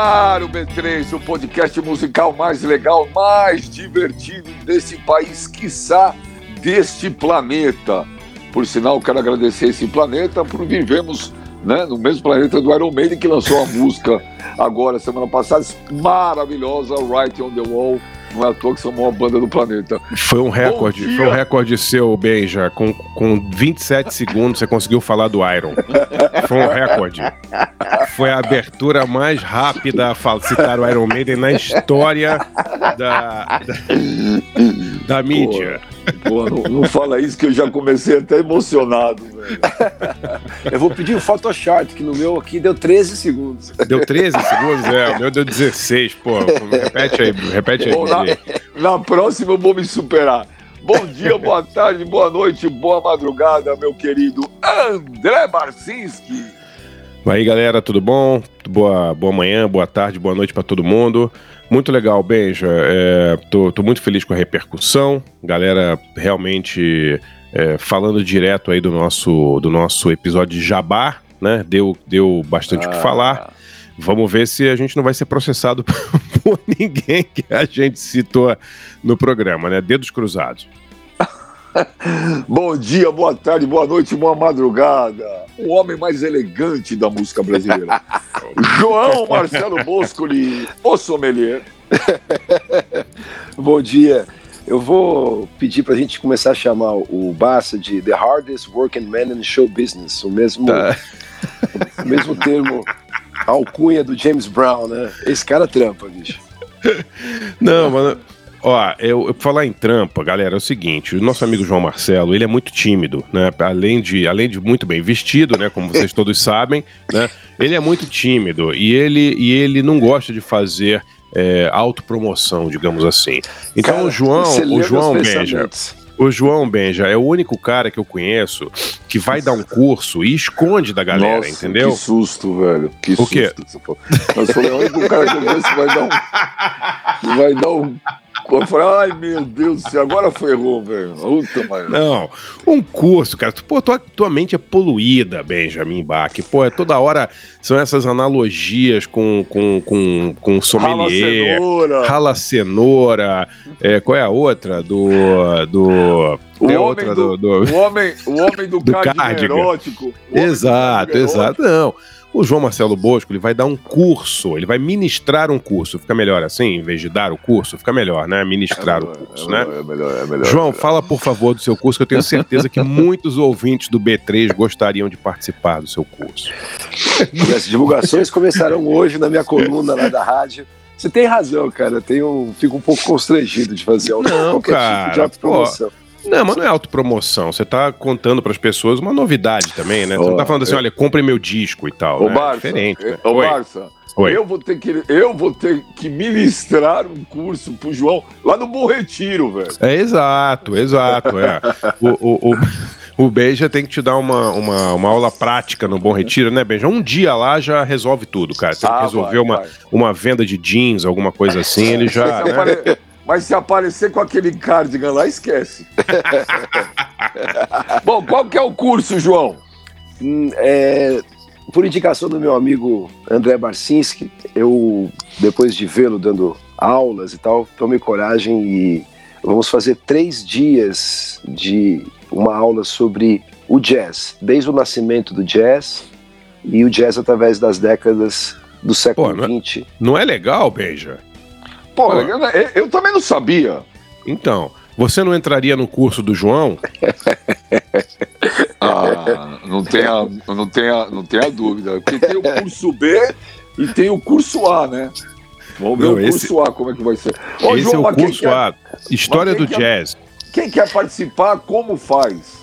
ar o B3, o podcast musical mais legal, mais divertido desse país, quiçá deste planeta. Por sinal, quero agradecer esse planeta por vivermos né, no mesmo planeta do Iron Maiden, que lançou a música agora, semana passada, maravilhosa, Right on the Wall. Não é à toa que são a maior banda do planeta. Foi um recorde, foi um recorde seu, Benja. Com, com 27 segundos você conseguiu falar do Iron. Foi um recorde. Foi a abertura mais rápida a citar o Iron Maiden na história da, da, da mídia. Pô, não, não, fala isso que eu já comecei até emocionado. Eu vou pedir o Photoshop, que no meu aqui deu 13 segundos. Deu 13 segundos? É, o meu deu 16, pô. Repete aí, repete aí. Bom, na, na próxima eu vou me superar. Bom dia, boa tarde, boa noite, boa madrugada, meu querido André Barcinski. Aí, galera, tudo bom? Boa, boa manhã, boa tarde, boa noite para todo mundo. Muito legal, Benja. É, tô, tô, muito feliz com a repercussão. Galera realmente é, falando direto aí do nosso, do nosso episódio de Jabá, né? Deu, deu bastante o ah. que falar. Vamos ver se a gente não vai ser processado por ninguém que a gente citou no programa, né? Dedos cruzados. Bom dia, boa tarde, boa noite, boa madrugada. O homem mais elegante da música brasileira. João Marcelo Boscoli, o sommelier. Bom dia. Eu vou pedir para a gente começar a chamar o Bassa de The Hardest Working Man in Show Business, o mesmo, tá. o mesmo termo, alcunha do James Brown, né? Esse cara trampa, bicho. Não, mano. Ó, eu, eu falar em trampa, galera, é o seguinte, o nosso amigo João Marcelo, ele é muito tímido, né? Além de, além de muito bem vestido, né? Como vocês todos sabem, né? Ele é muito tímido e ele, e ele não gosta de fazer é, autopromoção, digamos assim. Então Cara, o João, o João Benja, o João Benja é o único cara que eu conheço que vai dar um curso e esconde da galera, Nossa, entendeu? Que susto, velho. Que o quê? susto. Mas foi o único cara que eu conheço que vai dar um. vai dar um eu falei, ai meu Deus do céu, agora ferrou, velho. Puta, mas... Não, um curso, cara. Pô, tua, tua mente é poluída, Benjamin Bach. Pô, é toda hora são essas analogias com, com, com, com sommelier. Rala cenoura. Rala cenoura. É, qual é a outra? Do. do o homem outra do, do, do, O homem, o homem do, do cardigan erótico. Exato, exato. Não. O João Marcelo Bosco ele vai dar um curso, ele vai ministrar um curso. Fica melhor assim, em vez de dar o curso, fica melhor, né? Ministrar é, o curso, é, né? É melhor, é melhor. João, fala por favor do seu curso, que eu tenho certeza que muitos ouvintes do B3 gostariam de participar do seu curso. E as divulgações começarão hoje na minha coluna lá da rádio. Você tem razão, cara. Eu tenho, fico um pouco constrangido de fazer Não, qualquer cara, tipo de promoção. Não, mas não é autopromoção. Você tá contando para as pessoas uma novidade também, né? Você oh, não tá falando assim, eu... olha, compre meu disco e tal. Ô, né? Barça, é diferente. Cara. Ô, Oi. Barça, Oi. Eu, vou ter que, eu vou ter que ministrar um curso pro João lá no Bom Retiro, velho. É exato, exato. É. o, o, o, o Beija tem que te dar uma, uma, uma aula prática no Bom Retiro, né, Beija? Um dia lá já resolve tudo, cara. Você ah, resolver vai, uma, vai. uma venda de jeans, alguma coisa assim, ele já. Né? Mas se aparecer com aquele cardigan lá, esquece. Bom, qual que é o curso, João? Hum, é, por indicação do meu amigo André Barcinski, eu, depois de vê-lo dando aulas e tal, tomei coragem e vamos fazer três dias de uma aula sobre o jazz, desde o nascimento do jazz e o jazz através das décadas do século XX. Não, não é legal, Beija? Pô, eu, eu, também não sabia. Então, você não entraria no curso do João? ah, não tenha, não tenha, não tenha dúvida. Porque tem o curso B e tem o curso A, né? Vamos ver não, o esse, curso A, como é que vai ser. Ô, esse João, é o curso A, História do quer, Jazz. Quem quer participar, como faz?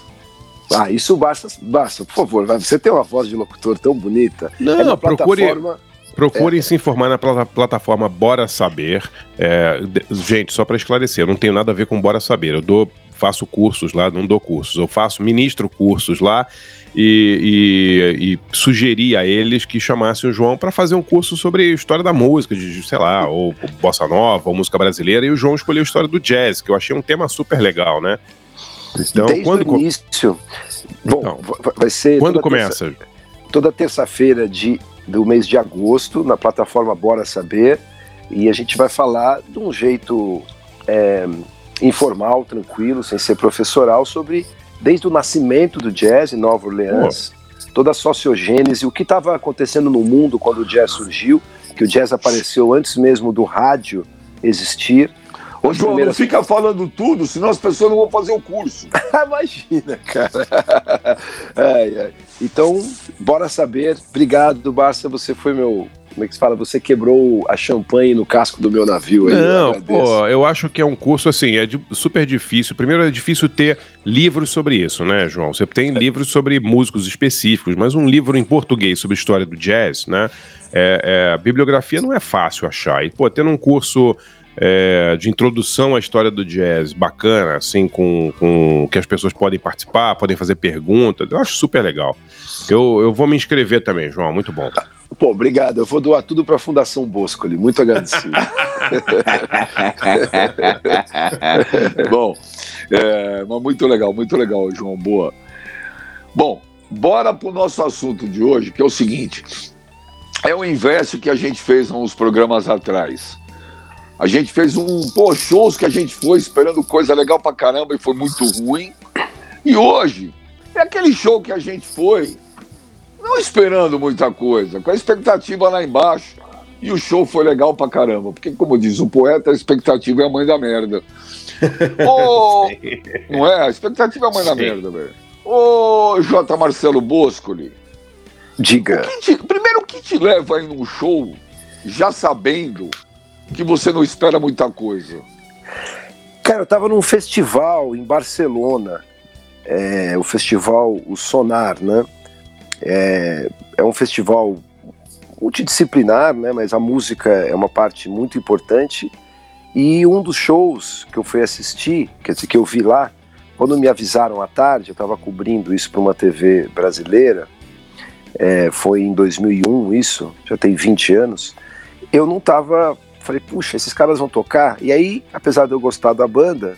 Ah, isso basta, basta, por favor. Você tem uma voz de locutor tão bonita. Não, é uma procure, plataforma Procurem é. se informar na plataforma Bora Saber. É, gente, só para esclarecer, eu não tenho nada a ver com Bora Saber. Eu dou, faço cursos lá, não dou cursos. Eu faço, ministro cursos lá e, e, e sugeri a eles que chamassem o João para fazer um curso sobre história da música, de, sei lá, ou, ou bossa nova, ou música brasileira. E o João escolheu a história do jazz, que eu achei um tema super legal, né? Então, Desde quando o início. Bom, então, vai ser. Quando começa? Terça, toda terça-feira de do mês de agosto na plataforma Bora Saber e a gente vai falar de um jeito é, informal, tranquilo, sem ser professoral, sobre desde o nascimento do jazz em Nova Orleans, toda a sociogênese, o que estava acontecendo no mundo quando o jazz surgiu, que o jazz apareceu antes mesmo do rádio existir. Ô, João, primeiras... não fica falando tudo, senão as pessoas não vão fazer o curso. Imagina, cara. ai, ai. Então, bora saber. Obrigado, Barça. Você foi meu como é que se fala? Você quebrou a champanhe no casco do meu navio. Aí, Não, eu pô, eu acho que é um curso assim, é de, super difícil. Primeiro é difícil ter livros sobre isso, né, João? Você tem livros sobre músicos específicos, mas um livro em português sobre história do jazz, né? É, é, a bibliografia não é fácil achar. E, pô, tendo um curso é, de introdução à história do jazz bacana, assim, com, com que as pessoas podem participar, podem fazer perguntas, eu acho super legal. Eu, eu vou me inscrever também, João, muito bom. Pô, obrigado. Eu vou doar tudo para a Fundação Bosco ali. Muito agradecido. Bom, é, mas muito legal, muito legal, João. Boa. Bom, bora para o nosso assunto de hoje, que é o seguinte: é o inverso que a gente fez uns programas atrás. A gente fez um, pô, shows que a gente foi esperando coisa legal pra caramba e foi muito ruim. E hoje é aquele show que a gente foi não esperando muita coisa, com a expectativa lá embaixo. E o show foi legal pra caramba, porque, como diz o poeta, a expectativa é a mãe da merda. Ô, não é? A expectativa é a mãe Sim. da merda, velho. Ô, J. Marcelo Boscoli. Diga. O te, primeiro, o que te leva aí num show já sabendo que você não espera muita coisa? Cara, eu tava num festival em Barcelona, é, o festival O Sonar, né? É, é um festival multidisciplinar, né, mas a música é uma parte muito importante. E um dos shows que eu fui assistir, quer dizer, que eu vi lá, quando me avisaram à tarde, eu estava cobrindo isso para uma TV brasileira, é, foi em 2001 isso, já tem 20 anos, eu não estava, falei, puxa, esses caras vão tocar? E aí, apesar de eu gostar da banda,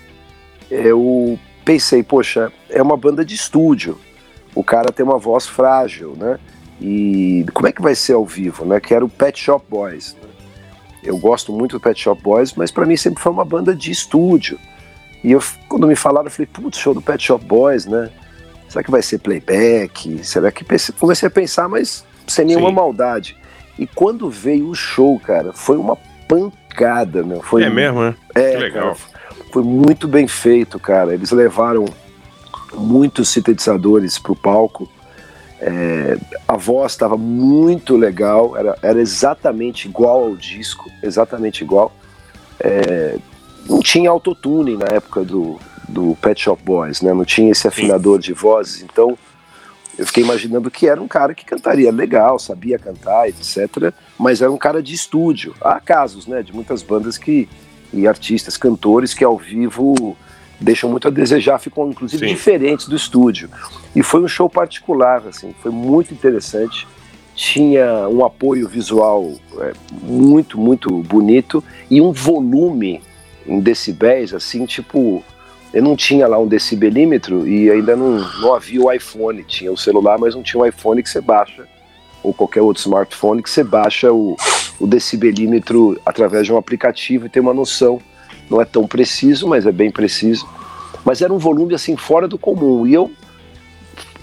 eu pensei, poxa, é uma banda de estúdio, o cara tem uma voz frágil, né? E como é que vai ser ao vivo, né? Que era o Pet Shop Boys. Né? Eu gosto muito do Pet Shop Boys, mas para mim sempre foi uma banda de estúdio. E eu, quando me falaram, eu falei, putz, show do Pet Shop Boys, né? Será que vai ser playback? Será que comecei a pensar, mas sem nenhuma Sim. maldade. E quando veio o show, cara, foi uma pancada, meu. Foi, é mesmo, né? É, que legal. Cara, foi muito bem feito, cara. Eles levaram muitos sintetizadores para o palco. É, a voz estava muito legal, era, era exatamente igual ao disco, exatamente igual. É, não tinha autotune na época do, do Pet Shop Boys, né? não tinha esse afinador de vozes, então eu fiquei imaginando que era um cara que cantaria legal, sabia cantar, etc. Mas era um cara de estúdio. Há casos, né, de muitas bandas que e artistas, cantores que ao vivo deixam muito a desejar, ficam inclusive Sim. diferentes do estúdio. E foi um show particular, assim, foi muito interessante. Tinha um apoio visual é, muito, muito bonito e um volume em decibéis, assim, tipo. Eu não tinha lá um decibelímetro e ainda não, não havia o iPhone. Tinha o celular, mas não tinha o iPhone que você baixa, ou qualquer outro smartphone que você baixa o, o decibelímetro através de um aplicativo e tem uma noção não é tão preciso, mas é bem preciso. Mas era um volume assim fora do comum. E eu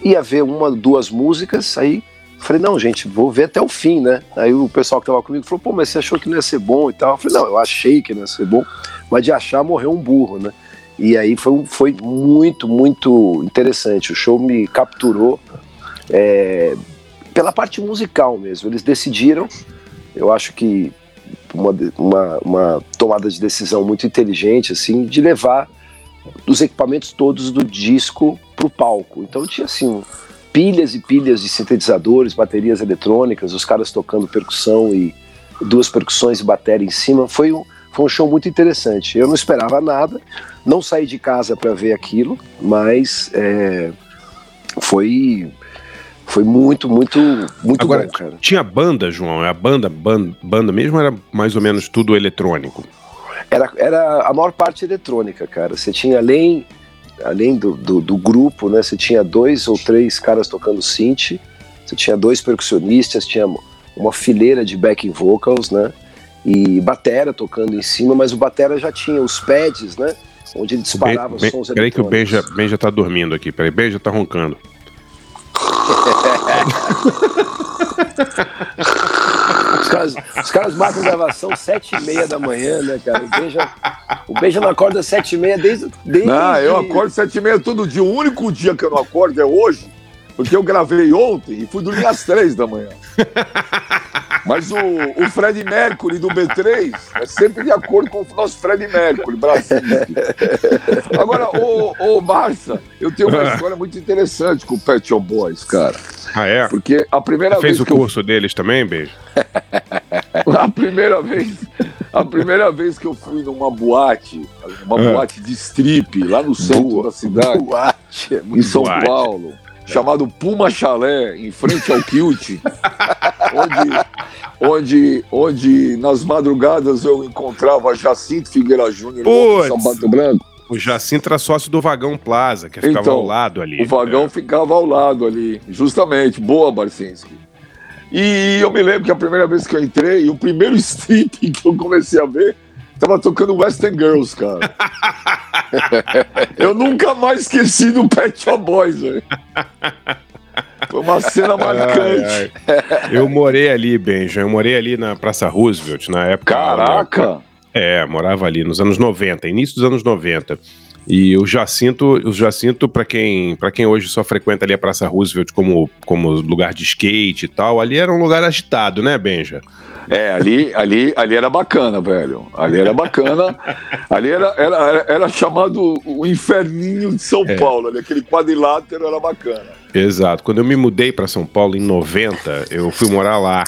ia ver uma, duas músicas, aí falei, não, gente, vou ver até o fim, né? Aí o pessoal que tava comigo falou, pô, mas você achou que não ia ser bom e tal? Eu falei, não, eu achei que não ia ser bom, mas de achar morreu um burro, né? E aí foi, foi muito, muito interessante. O show me capturou é, pela parte musical mesmo. Eles decidiram, eu acho que uma, uma, uma tomada de decisão muito inteligente, assim, de levar os equipamentos todos do disco para o palco. Então tinha assim pilhas e pilhas de sintetizadores, baterias eletrônicas, os caras tocando percussão e duas percussões e bateria em cima. Foi um, foi um show muito interessante. Eu não esperava nada, não saí de casa para ver aquilo, mas é, foi foi muito, muito, muito Agora, bom, cara. Tinha banda, João? A banda, banda, banda mesmo era mais ou menos tudo eletrônico? Era, era a maior parte eletrônica, cara. Você tinha além, além do, do, do grupo, né? Você tinha dois ou três caras tocando synth, você tinha dois percussionistas, tinha uma fileira de backing vocals, né? E batera tocando em cima, mas o batera já tinha os pads, né? Onde ele disparava os sons Peraí que o Benja, Benja tá dormindo aqui, peraí, Benja tá roncando. Os, caras, os caras marcam gravação sete e meia da manhã, né, cara? O Benja, o Benja não acorda sete e meia desde, desde... Não, eu acordo sete e meia todo dia. O único dia que eu não acordo é hoje, porque eu gravei ontem e fui dormir às três da manhã. Mas o, o Fred Mercury do B3 é sempre de acordo com o nosso Fred Mercury, Brasil. Agora, o, o Barça, eu tenho uma história muito interessante com o Pet Shop Boys, cara. Ah, é? Porque a primeira Você vez. fez o curso eu... deles também, beijo? a primeira vez. A primeira vez que eu fui numa boate, uma ah. boate de strip, lá no centro Boa. da cidade, boate, é em São boate. Paulo chamado Puma Chalé, em frente ao Kilt, onde, onde, onde nas madrugadas eu encontrava Jacinto Figueira Júnior no Sapato Branco. O Jacinto era sócio do Vagão Plaza, que ficava então, ao lado ali. O vagão é. ficava ao lado ali, justamente. Boa, Barcinski. E eu me lembro que a primeira vez que eu entrei, o primeiro strip que eu comecei a ver, tava tocando Western Girls, cara. Eu nunca mais esqueci do Pet Shop Boys, velho. Foi uma cena marcante. Ai, ai. Eu morei ali, Benja. Eu morei ali na Praça Roosevelt, na época. Caraca! É, morava ali nos anos 90, início dos anos 90. E o Jacinto, o Jacinto para quem, para quem hoje só frequenta ali a Praça Roosevelt como, como lugar de skate e tal, ali era um lugar agitado, né, Benja? É, ali, ali, ali era bacana, velho. Ali era bacana. ali era, era, era chamado o inferninho de São é. Paulo. Ali, aquele quadrilátero era bacana. Exato. Quando eu me mudei para São Paulo em 90, eu fui morar lá.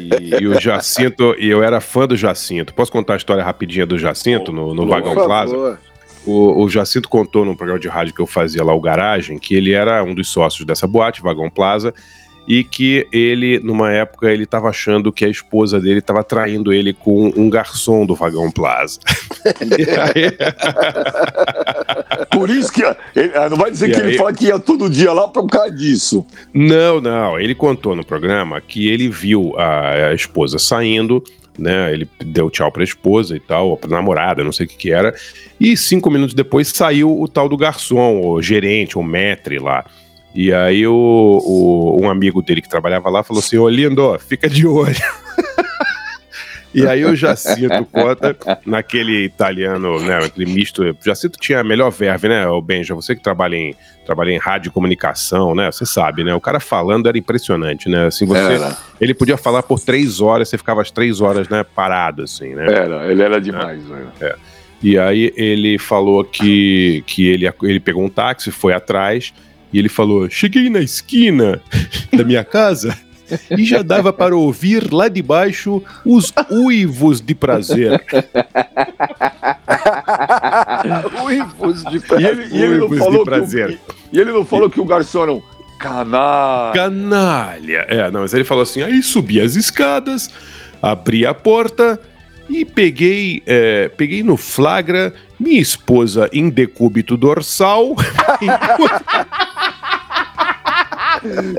E, e, o Jacinto, e eu era fã do Jacinto. Posso contar a história rapidinha do Jacinto no, no Vagão Plaza? O, o, Jacinto contou num programa de rádio que eu fazia lá, o Garagem, que ele era um dos sócios dessa boate, Vagão Plaza, e que ele, numa época, ele estava achando que a esposa dele estava traindo ele com um garçom do Vagão Plaza. aí... Por isso que ele, ah, não vai dizer e que aí... ele fala que ia todo dia lá por causa disso. Não, não. Ele contou no programa que ele viu a, a esposa saindo né? Ele deu tchau pra esposa e tal, pra namorada, não sei o que que era. E cinco minutos depois saiu o tal do garçom, o gerente, o metre lá. E aí o, o, um amigo dele que trabalhava lá falou assim, ô Lindo, fica de olho. E aí o Jacinto conta naquele italiano, né, aquele misto. Jacinto tinha a melhor verve, né, o Benja? Você que trabalha em, trabalha em rádio e comunicação, né? Você sabe, né? O cara falando era impressionante, né? Assim, você. Era. Ele podia falar por três horas, você ficava as três horas, né, parado, assim, né? Era, ele era demais, né? É. E aí ele falou que, que ele, ele pegou um táxi, foi atrás e ele falou: Cheguei na esquina da minha casa e já dava para ouvir lá de baixo os uivos de prazer. uivos de prazer. E ele, e ele não falou prazer. Que, e ele não falou que o garçom era um canalha. Canalha. É, não, mas ele falou assim: aí subi as escadas, abri a porta e peguei, é, peguei no flagra minha esposa em decúbito dorsal.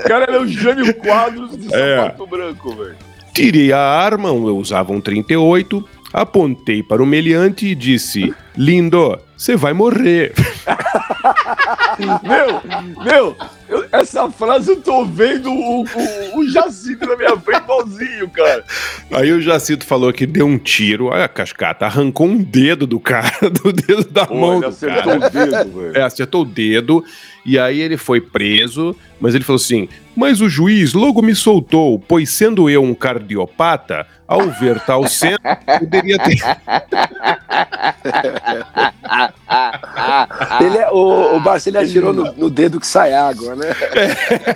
cara era o Jânio Quadros de é. sapato branco, velho. Tirei a arma, eu usava um 38, apontei para o meliante e disse: Lindo, você vai morrer. meu, meu, eu, essa frase eu tô vendo o, o, o Jacinto na minha frente igualzinho, cara. Aí o Jacinto falou que deu um tiro, a cascata arrancou um dedo do cara, do dedo da Pô, mão. Ele acertou cara. o dedo, velho. É, acertou o dedo. E aí ele foi preso, mas ele falou assim: Mas o juiz logo me soltou, pois sendo eu um cardiopata, ao ver tal cena, poderia ter. ele é, o, o Barça ele atirou no, no, dedo que sai água, né?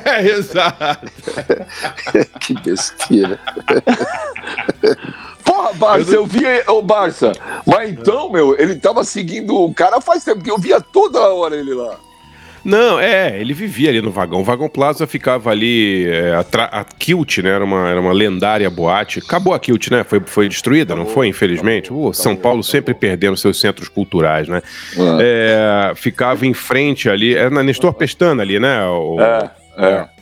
É, exato. que besteira. Porra, Barça, eu, vi o Barça. Mas então, meu, ele tava seguindo o cara faz tempo que eu via toda hora ele lá. Não, é, ele vivia ali no vagão. O Vagão Plaza ficava ali. É, a, a Kilt, né? Era uma, era uma lendária boate. Acabou a Kilt, né? Foi, foi destruída, não foi? Infelizmente. Uh, São Paulo sempre perdendo seus centros culturais, né? É, ficava em frente ali. Era na Nestor Pestana ali, né? O, é, é.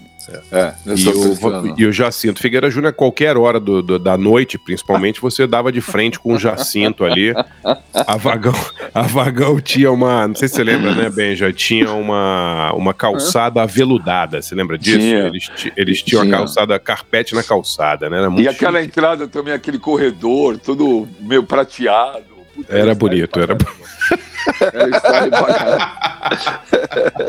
É, e, o, e o Jacinto Figueira Júnior, qualquer hora do, do, da noite, principalmente, você dava de frente com o Jacinto ali. A Vagão, a Vagão tinha uma. Não sei se você lembra, né, Benja? Tinha uma, uma calçada aveludada. Você lembra disso? Tinha. Eles, eles tinham tinha. a calçada, carpete na calçada, né? e aquela chique. entrada também, aquele corredor, todo meio prateado. Puta, era bonito, era bonito. Era style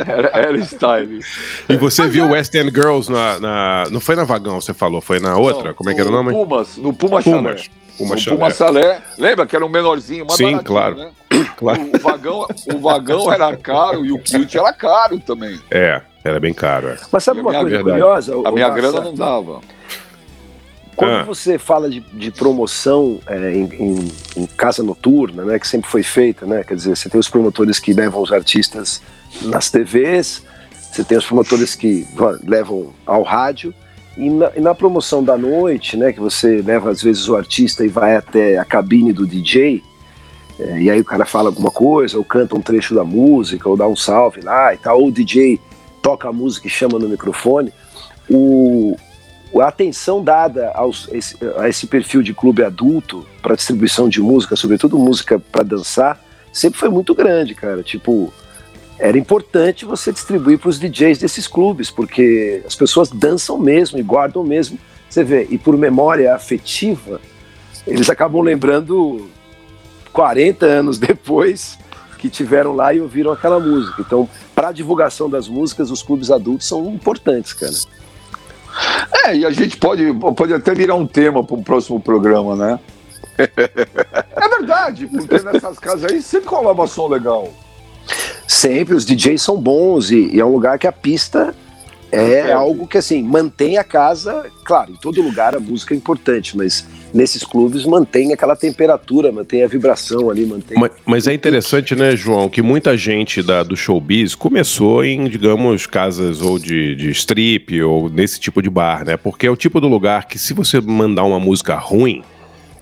Era, era style. E você viu West End Girls na, na, Não foi na Vagão, você falou, foi na outra? Não, Como é que era o nome? Pumas, no Puma Pumas. Puma, no Puma Salé. Lembra que era um menorzinho, mais Sim, claro. Né? claro. O, o, vagão, o vagão era caro e o kilt era caro também. É, era bem caro. É. Mas sabe uma coisa verdade. curiosa? A minha grana não dava. Quando ah. você fala de, de promoção é, em, em, em, casa noturna, né, que sempre foi feita, né, quer dizer, você tem os promotores que levam os artistas nas TVs, você tem os promotores que levam ao rádio, e na, e na, promoção da noite, né, que você leva às vezes o artista e vai até a cabine do DJ, é, e aí o cara fala alguma coisa, ou canta um trecho da música, ou dá um salve lá e tal, ou o DJ toca a música e chama no microfone, o, a atenção dada aos, a esse perfil de clube adulto para distribuição de música, sobretudo música para dançar, sempre foi muito grande, cara. Tipo, era importante você distribuir para os DJs desses clubes, porque as pessoas dançam mesmo e guardam mesmo. Você vê, e por memória afetiva, eles acabam lembrando 40 anos depois que tiveram lá e ouviram aquela música. Então, para a divulgação das músicas, os clubes adultos são importantes, cara. É, e a gente pode, pode até virar um tema para um próximo programa, né? é verdade, porque nessas casas aí sempre rolava som legal. Sempre, os DJs são bons e, e é um lugar que a pista é, é algo que assim mantém a casa, claro, em todo lugar a música é importante, mas nesses clubes mantém aquela temperatura, mantém a vibração ali, mantém. Mas, mas é interessante, né, João, que muita gente da, do showbiz começou em, digamos, casas ou de, de strip ou nesse tipo de bar, né? Porque é o tipo do lugar que se você mandar uma música ruim,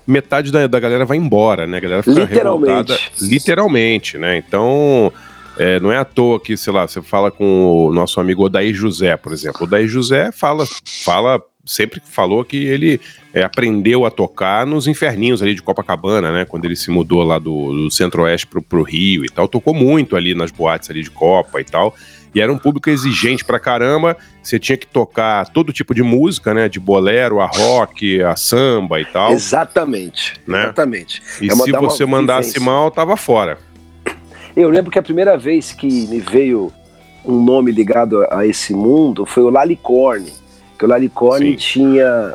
metade da, da galera vai embora, né? A galera fica literalmente. revoltada. Literalmente, né? Então. É, não é à toa que, sei lá, você fala com o nosso amigo Odair José, por exemplo. O Odair José fala, fala sempre falou que ele é, aprendeu a tocar nos inferninhos ali de Copacabana, né? Quando ele se mudou lá do, do centro-oeste pro, pro Rio e tal. Tocou muito ali nas boates ali de Copa e tal. E era um público exigente pra caramba. Você tinha que tocar todo tipo de música, né? De bolero, a rock, a samba e tal. Exatamente. Né? Exatamente. E é se você mandasse mal, tava fora. Eu lembro que a primeira vez que me veio um nome ligado a esse mundo foi o Lalicorne que o Lalicorne tinha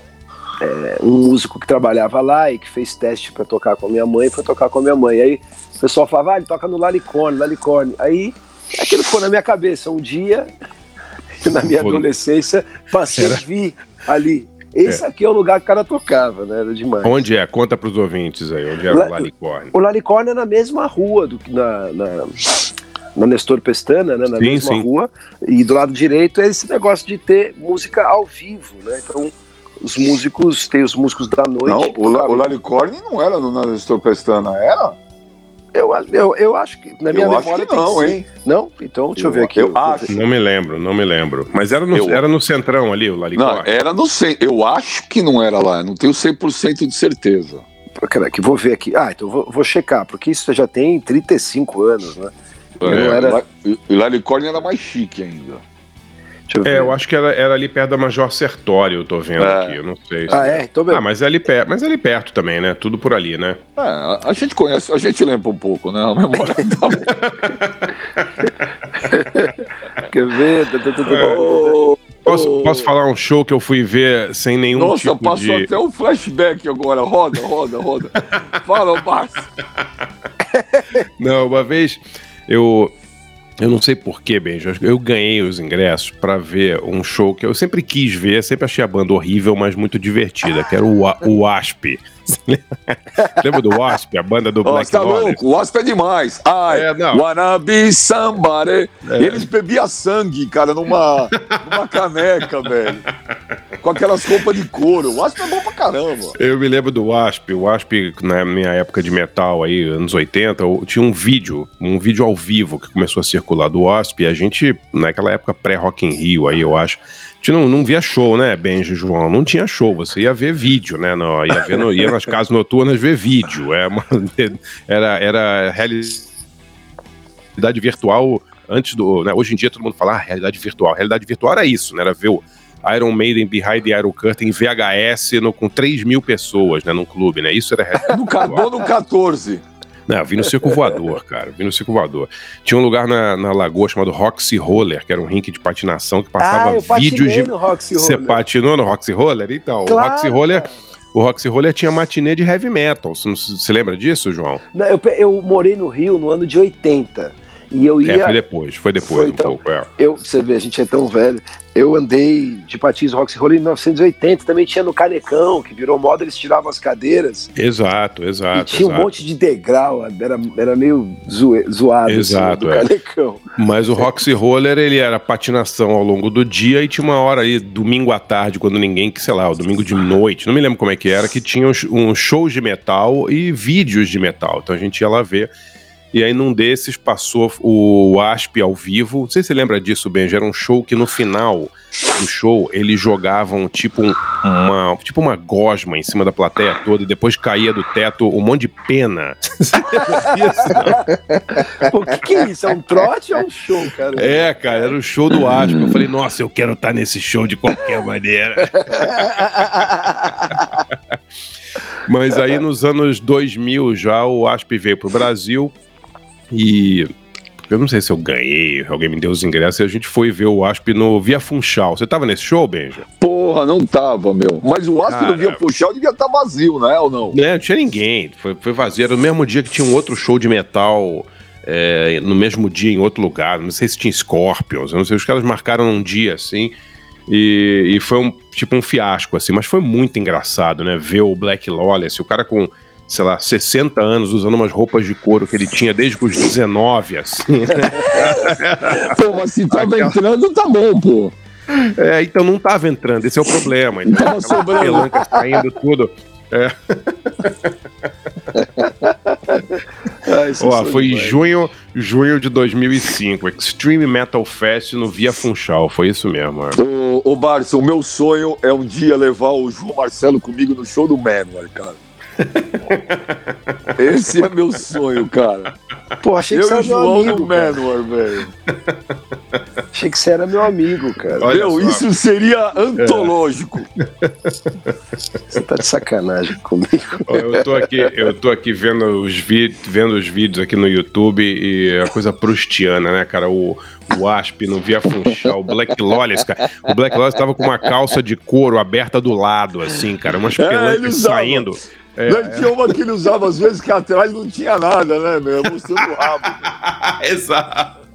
é, um músico que trabalhava lá e que fez teste para tocar com a minha mãe, foi tocar com a minha mãe. Aí o pessoal falava, ah, ele toca no Lalicorne, Lalicorne. Aí aquilo ficou na minha cabeça. Um dia, na minha adolescência, passei a vir ali. Esse é. aqui é o lugar que o cara tocava, né? Era demais. Onde é? Conta para os ouvintes aí, onde era La, o Lalicorne. O Lalicorne é na mesma rua, do, na, na na Nestor Pestana, né, na sim, mesma sim. rua, e do lado direito é esse negócio de ter música ao vivo, né? Então, os músicos, tem os músicos da noite. Não, o, La, o Laricorne não era no Nestor Pestana, era? Eu, eu, eu acho que na minha eu memória não, hein? Não? Então deixa eu, eu ver aqui. Eu, eu acho. Não me lembro, não me lembro. Mas era no, era no centrão ali, o Laricorne. Não, era no centro. Eu acho que não era lá, não tenho 100% de certeza. Que vou ver aqui. Ah, então vou, vou checar, porque isso já tem 35 anos, né? É, era... Era mais chique ainda. Eu é, eu acho que era, era, ali perto da Major Sertório, eu tô vendo é. aqui, eu não sei. Ah, é? Tô vendo. Ah, mas é ali perto, mas é ali perto também, né? Tudo por ali, né? É, a gente conhece, a gente lembra um pouco, né? A memória tá Quer ver? É. Posso, posso falar um show que eu fui ver sem nenhum Nossa, tipo passou até um flashback agora. Roda, roda, roda. Fala, Márcio. Não, uma vez eu eu não sei porquê, Benjo. Eu ganhei os ingressos para ver um show que eu sempre quis ver, sempre achei a banda horrível, mas muito divertida, que era o, o Asp. Lembra do Wasp, a banda do Black tá louco, o Wasp é demais. Ai, é, não. wanna be somebody. É. Eles bebiam sangue, cara, numa, numa caneca, velho. Com aquelas roupas de couro. O Wasp é bom pra caramba. Eu me lembro do Wasp. O Wasp, na minha época de metal aí, anos 80, tinha um vídeo, um vídeo ao vivo que começou a circular do Wasp. E a gente, naquela época pré-Rock in Rio aí, eu acho, gente não, não via show, né, Benji João? Não tinha show, você ia ver vídeo, né? No, ia, ver no, ia nas casas noturnas ver vídeo. É uma, era, era realidade virtual antes do. Né, hoje em dia todo mundo fala ah, realidade virtual. Realidade virtual era isso, né? Era ver o Iron Maiden Behind the Iron Curtain VHS no, com 3 mil pessoas, né? Num clube, né? Isso era realidade No no 14. Não, vi no Circo Voador, cara. Vi no Circo Voador. Tinha um lugar na, na Lagoa chamado Roxy Roller, que era um rink de patinação que passava ah, vídeos de. No Roxy Roller. Você patinou no Roxy Roller? Então, claro, o Roxy Roller. O Roxy Roller tinha matinê de heavy metal. Você, você lembra disso, João? Não, eu, eu morei no Rio no ano de 80. E eu é, ia. É, foi depois, foi depois foi, um então, pouco. É. Eu, você vê, a gente é tão velho. Eu andei de patins Roxy Roller em 1980, também tinha no Canecão, que virou moda, eles tiravam as cadeiras. Exato, exato. E tinha exato. um monte de degrau, era, era meio zoe, zoado assim, exato, assim, é. Canecão. Mas o Roxy Roller, ele era patinação ao longo do dia e tinha uma hora aí, domingo à tarde, quando ninguém, que sei lá, o domingo de noite, não me lembro como é que era, que tinha um show de metal e vídeos de metal. Então a gente ia lá ver. E aí, num desses, passou o Asp ao vivo. Não sei se você lembra disso, Benji. Era um show que no final do show eles jogavam tipo um, uma, tipo uma gosma em cima da plateia toda e depois caía do teto um monte de pena. o que, que, é isso? É um trote ou é um show, cara? É, cara, era o show do Asp. Eu falei, nossa, eu quero estar nesse show de qualquer maneira. Mas aí nos anos 2000 já o Asp veio pro Brasil e eu não sei se eu ganhei, alguém me deu os ingressos e a gente foi ver o Asp no Via Funchal. Você tava nesse show, Benja? Porra, não tava, meu. Mas o Asp no Via Funchal devia estar tá vazio, né? Ou não? É, não tinha ninguém. Foi, foi vazio. Era no mesmo dia que tinha um outro show de metal. É, no mesmo dia em outro lugar, não sei se tinha Scorpions, eu não sei, os caras marcaram um dia assim, e, e foi um tipo um fiasco, assim, mas foi muito engraçado, né? Ver o Black Lawless, o cara com sei lá, 60 anos usando umas roupas de couro que ele tinha desde os 19, assim. Né? pô, mas se tava Aquela... entrando, tá bom, pô. É, então não tava entrando, esse é o problema. Então, tava sobrando. caindo tudo. É. Ó, foi em junho, junho de 2005, Extreme Metal Fest no Via Funchal, foi isso mesmo. É. Ô, ô Barça, o meu sonho é um dia levar o João Marcelo comigo no show do Manowar, cara. Esse é meu sonho, cara. Pô, achei que você era meu amigo. Velho. Achei que você era meu amigo, cara. Olha meu, só. isso seria antológico. Você tá de sacanagem comigo. Eu tô aqui, eu tô aqui vendo os, vendo os vídeos aqui no YouTube e a coisa prustiana, né, cara? O, o Asp não via Funchal, o Black Lawless, cara. O Black Lawless tava com uma calça de couro aberta do lado, assim, cara, umas é, pelantes é, saindo. É, não, é. Tinha uma que ele usava às vezes que atrás não tinha nada, né, meu? Mostrando o rabo. Exato.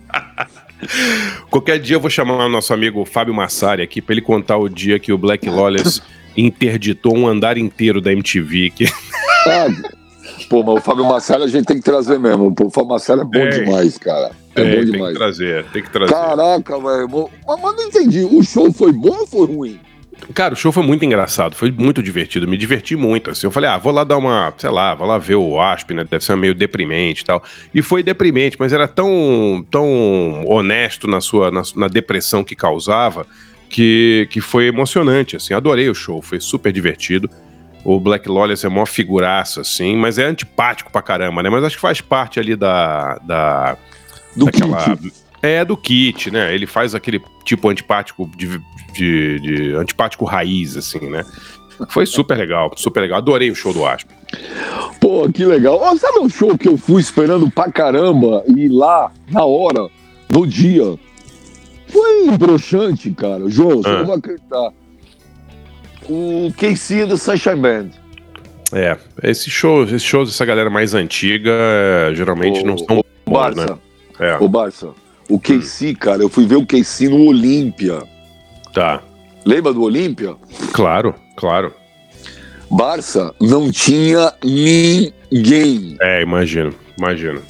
Qualquer dia eu vou chamar o nosso amigo Fábio Massari aqui para ele contar o dia que o Black Lawless interditou um andar inteiro da MTV. Que... Ah, pô, mas o Fábio Massari a gente tem que trazer mesmo. Pô, o Fábio Massari é bom é. demais, cara. É, é bom demais. Tem que trazer, tem que trazer. Caraca, velho. Mas, mas não entendi. O show foi bom ou foi ruim? Cara, o show foi muito engraçado, foi muito divertido, me diverti muito, assim. Eu falei, ah, vou lá dar uma, sei lá, vou lá ver o Asp, né? Deve ser meio deprimente e tal. E foi deprimente, mas era tão, tão honesto na sua, na, na depressão que causava, que, que foi emocionante, assim. Adorei o show, foi super divertido. O Black Lawless é mó figuraço, assim, mas é antipático pra caramba, né? Mas acho que faz parte ali da. da do daquela, kit. É, do kit, né? Ele faz aquele tipo antipático de, de, de antipático raiz, assim, né? Foi super legal, super legal. Adorei o show do Asp. Pô, que legal. Oh, sabe um show que eu fui esperando pra caramba e lá, na hora, no dia? Foi broxante, cara. João, você ah. não vai acreditar. O Casey do Sunshine Band. É, esses shows, esses shows dessa galera mais antiga, geralmente o, não são o bons, Barça. né? É. O Barça. O Casey, hum. cara, eu fui ver o Casey no Olímpia. Tá. Lembra do Olímpia? Claro, claro. Barça não tinha ninguém. É, imagino, imagino.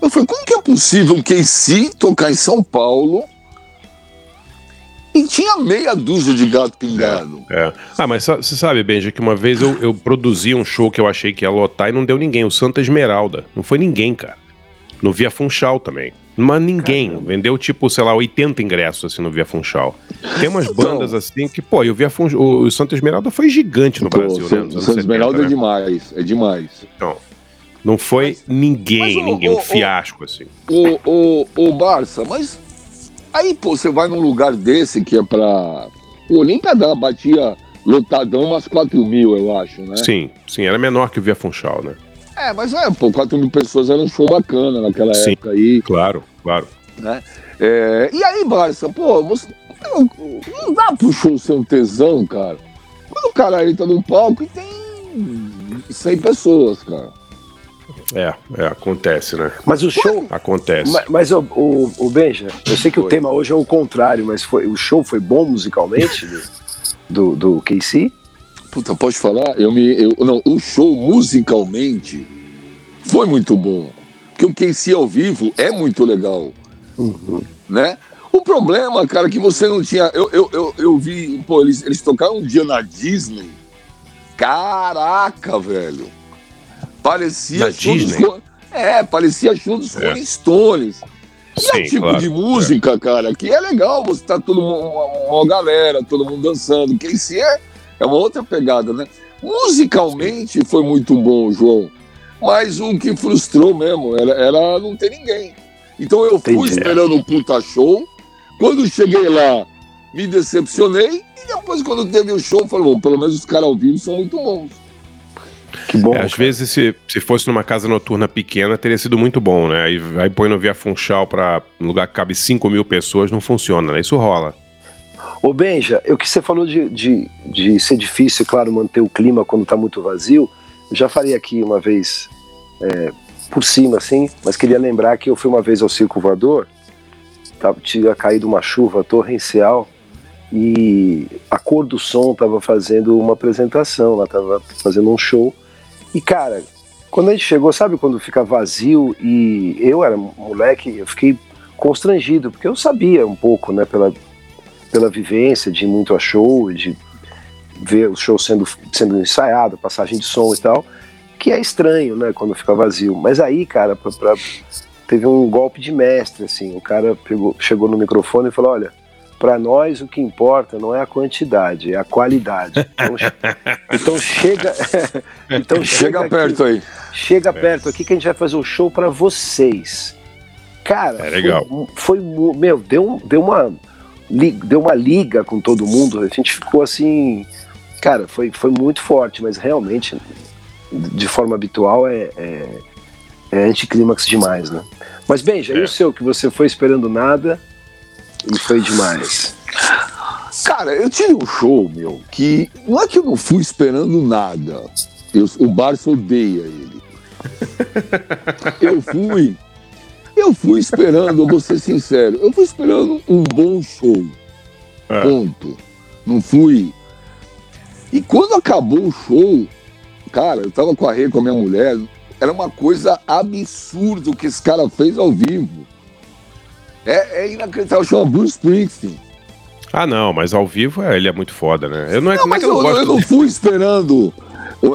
Eu falei, como que é possível o Casey tocar em São Paulo e tinha meia dúzia de gato pingado. É. é. Ah, mas você sabe, Benja, que uma vez eu, eu produzi um show que eu achei que ia lotar e não deu ninguém. O Santa Esmeralda. Não foi ninguém, cara. no Via Funchal também. Mas ninguém Caramba. vendeu, tipo, sei lá, 80 ingressos assim no Via Funchal. Tem umas então, bandas assim que, pô, e o Via Funchal, o, Santo Esmeralda foi gigante no pô, Brasil, né? O Santo Esmeralda é né? é demais, é demais. Então, não foi mas, ninguém, mas, ninguém, o, um fiasco assim. O, o, o Barça, mas aí, pô, você vai num lugar desse que é pra. O Olímpia batia lotadão umas 4 mil, eu acho, né? Sim, sim, era menor que o Via Funchal, né? É, mas é, pô, 4 mil pessoas era um show bacana naquela sim, época aí. Claro, claro. Né? É, e aí, Barça, pô, você, não, não dá pro show ser um tesão, cara. Quando o cara entra no palco e tem 100 pessoas, cara. É, é, acontece, né? Mas o show. Acontece. Mas, mas o, o, o Benja, eu sei que foi. o tema hoje é o contrário, mas foi, o show foi bom musicalmente do, do, do KC? Puta, pode falar? Eu me. Eu, não, o show musicalmente foi muito bom. Porque o KC ao vivo é muito legal. Uhum. Né? O problema, cara, é que você não tinha. Eu, eu, eu, eu vi, pô, eles, eles tocaram um dia na Disney. Caraca, velho Parecia da Disney. Dos, é, parecia show dos é. Rolling Stones. E Sim, é o tipo claro, de música, é. cara, que é legal, você tá todo mundo, uma, uma galera, todo mundo dançando. Quem se é, é uma outra pegada, né? Musicalmente foi muito bom, João. Mas o que frustrou mesmo era, era não ter ninguém. Então eu fui Entendi. esperando um puta show. Quando cheguei lá, me decepcionei. E depois, quando teve o show, falei, bom, pelo menos os caras ao vivo são muito bons. Que bom. É, às vezes, se, se fosse numa casa noturna pequena, teria sido muito bom, né? Aí, aí põe no Via Funchal para um lugar que cabe 5 mil pessoas, não funciona, né? Isso rola. Ô Benja, o que você falou de, de, de ser difícil, claro, manter o clima quando está muito vazio, eu já falei aqui uma vez é, por cima, assim, mas queria lembrar que eu fui uma vez ao Circo Voador, tava, tinha caído uma chuva torrencial e a cor do som estava fazendo uma apresentação, ela estava fazendo um show. E, cara, quando a gente chegou, sabe quando fica vazio e eu era moleque, eu fiquei constrangido, porque eu sabia um pouco, né, pela, pela vivência de ir muito a show, de ver o show sendo, sendo ensaiado, passagem de som e tal, que é estranho, né, quando fica vazio. Mas aí, cara, pra, pra, teve um golpe de mestre, assim, o cara pegou, chegou no microfone e falou, olha, para nós o que importa não é a quantidade, é a qualidade. Então, então chega, então chega, chega perto aqui, aí. Chega é. perto aqui que a gente vai fazer o um show para vocês. Cara, é legal. Foi, foi, meu, deu, deu uma deu uma liga com todo mundo. A gente ficou assim, cara, foi, foi muito forte, mas realmente de forma habitual é, é, é anticlímax demais, né? Mas bem, já é. e o seu que você foi esperando nada e foi demais. Cara, eu tive um show, meu, que não é que eu não fui esperando nada. Eu, o Barça odeia ele. Eu fui. Eu fui esperando, vou ser sincero, eu fui esperando um bom show. É. Ponto. Não fui. E quando acabou o show, cara, eu tava com a Rê, com a minha mulher, era uma coisa absurda o que esse cara fez ao vivo. É, é inacreditável, chama Bruce Springsteen. Ah, não, mas ao vivo é, ele é muito foda, né? Eu não, é, não, como é que eu, eu, eu não fui esperando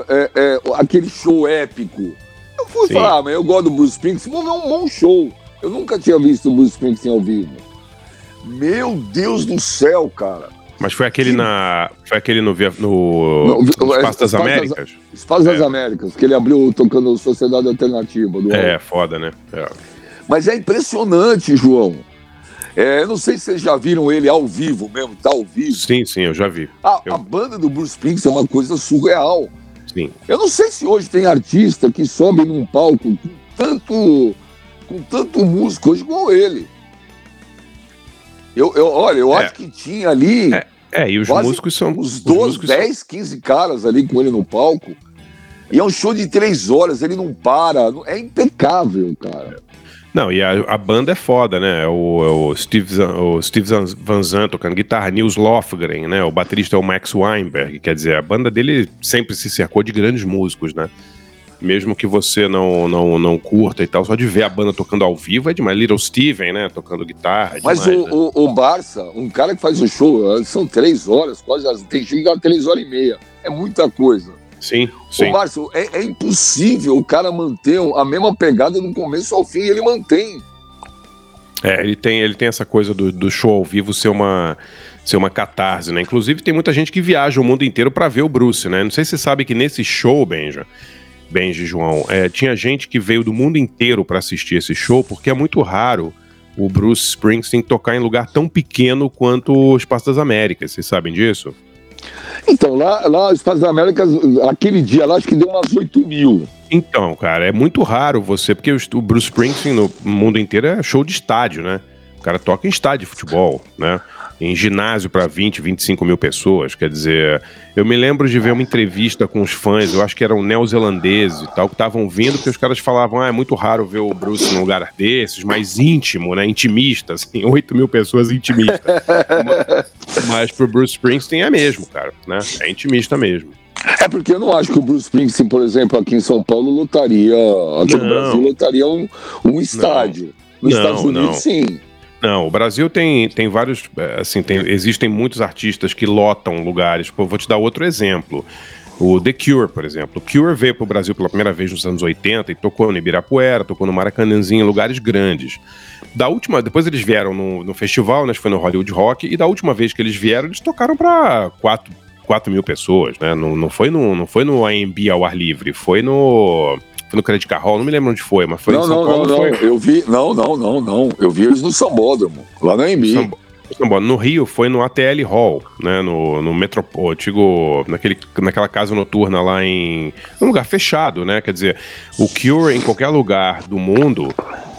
é, é, aquele show épico. Eu fui Sim. falar, ah, mas eu gosto do Bruce Springsteen, vou ver um bom show. Eu nunca tinha visto o Bruce Springsteen ao vivo. Meu Deus do céu, cara. Mas foi aquele que... na. Foi aquele no, no, no Espaço das Américas? Espaço das é. Américas, que ele abriu tocando Sociedade Alternativa. é, foda, né? É. Mas é impressionante, João. É, eu não sei se vocês já viram ele ao vivo mesmo, tá ao vivo. Sim, sim, eu já vi. A, eu... a banda do Bruce Springsteen é uma coisa surreal. Eu não sei se hoje tem artista que sobe num palco com tanto, com tanto músico hoje igual ele. Eu, eu, olha, eu é. acho que tinha ali. É, é e os músicos são. Os 12, 10, 15 caras ali com ele no palco. E é um show de três horas, ele não para. É impecável, cara. Não, e a, a, banda é foda, né? O, é o, Steve, o Steve Van Zandt tocando guitarra, Nils Lofgren, né? O baterista é o Max Weinberg. Quer dizer, a banda dele sempre se cercou de grandes músicos, né? Mesmo que você não, não, não curta e tal, só de ver a banda tocando ao vivo é demais. Little Steven, né? Tocando guitarra. É Mas demais, o, né? o, o, Barça, um cara que faz um show, são três horas, quase, tem chega a três horas e meia. É muita coisa. Sim, sim. Ô, Márcio, é, é impossível o cara manter a mesma pegada do começo ao fim, ele mantém. É, ele tem, ele tem essa coisa do, do show ao vivo ser uma, ser uma catarse, né? Inclusive, tem muita gente que viaja o mundo inteiro para ver o Bruce, né? Não sei se você sabe que nesse show, Benja, Benji João, é, tinha gente que veio do mundo inteiro para assistir esse show, porque é muito raro o Bruce Springsteen tocar em lugar tão pequeno quanto o Espaço das Américas. Vocês sabem disso? Então, lá, lá os Estados Américas, aquele dia lá, acho que deu umas 8 mil. Então, cara, é muito raro você, porque o Bruce Springsteen no mundo inteiro é show de estádio, né? O cara toca em estádio de futebol, né? Em ginásio para 20, 25 mil pessoas. Quer dizer, eu me lembro de ver uma entrevista com os fãs, eu acho que eram neozelandeses e tal, que estavam vindo, porque os caras falavam: ah, é muito raro ver o Bruce num lugar desses, mais íntimo, né? Intimista, assim, 8 mil pessoas intimistas. mas, mas pro Bruce Springsteen é mesmo, cara, né? É intimista mesmo. É porque eu não acho que o Bruce Springsteen, por exemplo, aqui em São Paulo, lotaria, aqui não. no Brasil, lotaria um, um estádio. Nos não, Estados Unidos, não. sim. Não, o Brasil tem, tem vários. É, assim, tem, existem muitos artistas que lotam lugares. Pô, vou te dar outro exemplo. O The Cure, por exemplo. O Cure veio para o Brasil pela primeira vez nos anos 80 e tocou no Ibirapuera, tocou no Maracanãzinho, em lugares grandes. Da última, depois eles vieram no, no festival, né, foi no Hollywood Rock, e da última vez que eles vieram, eles tocaram para 4, 4 mil pessoas, né? Não, não, foi no, não foi no AMB ao ar livre, foi no foi no Credit Carroll, não me lembro onde foi, mas foi não, em São não, Paulo. Não, foi... não, eu vi, não, não, não, não, eu vi eles no Sambódromo, lá na Embi. No Rio foi no ATL Hall, né? No, no Metropol. Naquele, naquela casa noturna lá em. Um lugar fechado, né? Quer dizer, o Cure em qualquer lugar do mundo